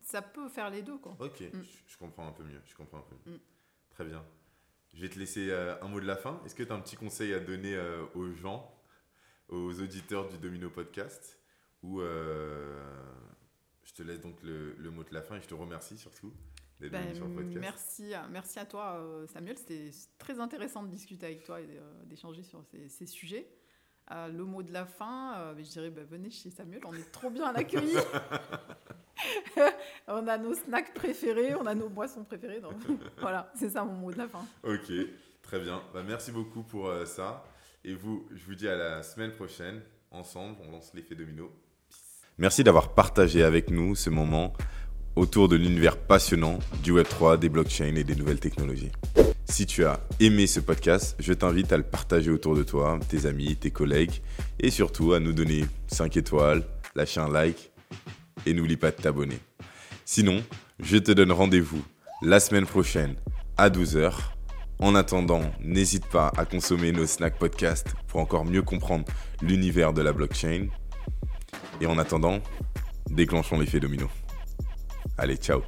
ça peut faire les deux quoi. Ok, Mm. je, je comprends un peu mieux. Je comprends un peu mieux. Mm. Très bien. Je vais te laisser euh, un mot de la fin. Est-ce que tu as un petit conseil à donner euh, aux gens, aux auditeurs du Domino Podcast Ou euh, je te laisse donc le, le mot de la fin et je te remercie surtout d'être Ben, venu sur le podcast. merci, à- merci à toi euh, Samuel, c'était très intéressant de discuter avec toi et euh, d'échanger sur ces, ces sujets. Euh, le mot de la fin, euh, je dirais ben, venez chez Samuel, on est trop bien accueillis. [laughs] on a nos snacks préférés, on a nos boissons préférées. donc voilà, c'est ça mon mot de la fin. Ok, très bien. Bah, merci beaucoup pour euh, ça. Et vous, je vous dis à la semaine prochaine. Ensemble, on lance l'effet domino. Merci d'avoir partagé avec nous ce moment autour de l'univers passionnant du Web3, des blockchains et des nouvelles technologies. Si tu as aimé ce podcast, je t'invite à le partager autour de toi, tes amis, tes collègues, et surtout à nous donner 5 étoiles, lâcher un like, et n'oublie pas de t'abonner. Sinon, je te donne rendez-vous la semaine prochaine à 12h. En attendant, n'hésite pas à consommer nos snack podcasts pour encore mieux comprendre l'univers de la blockchain. Et en attendant, déclenchons l'effet domino. Allez, ciao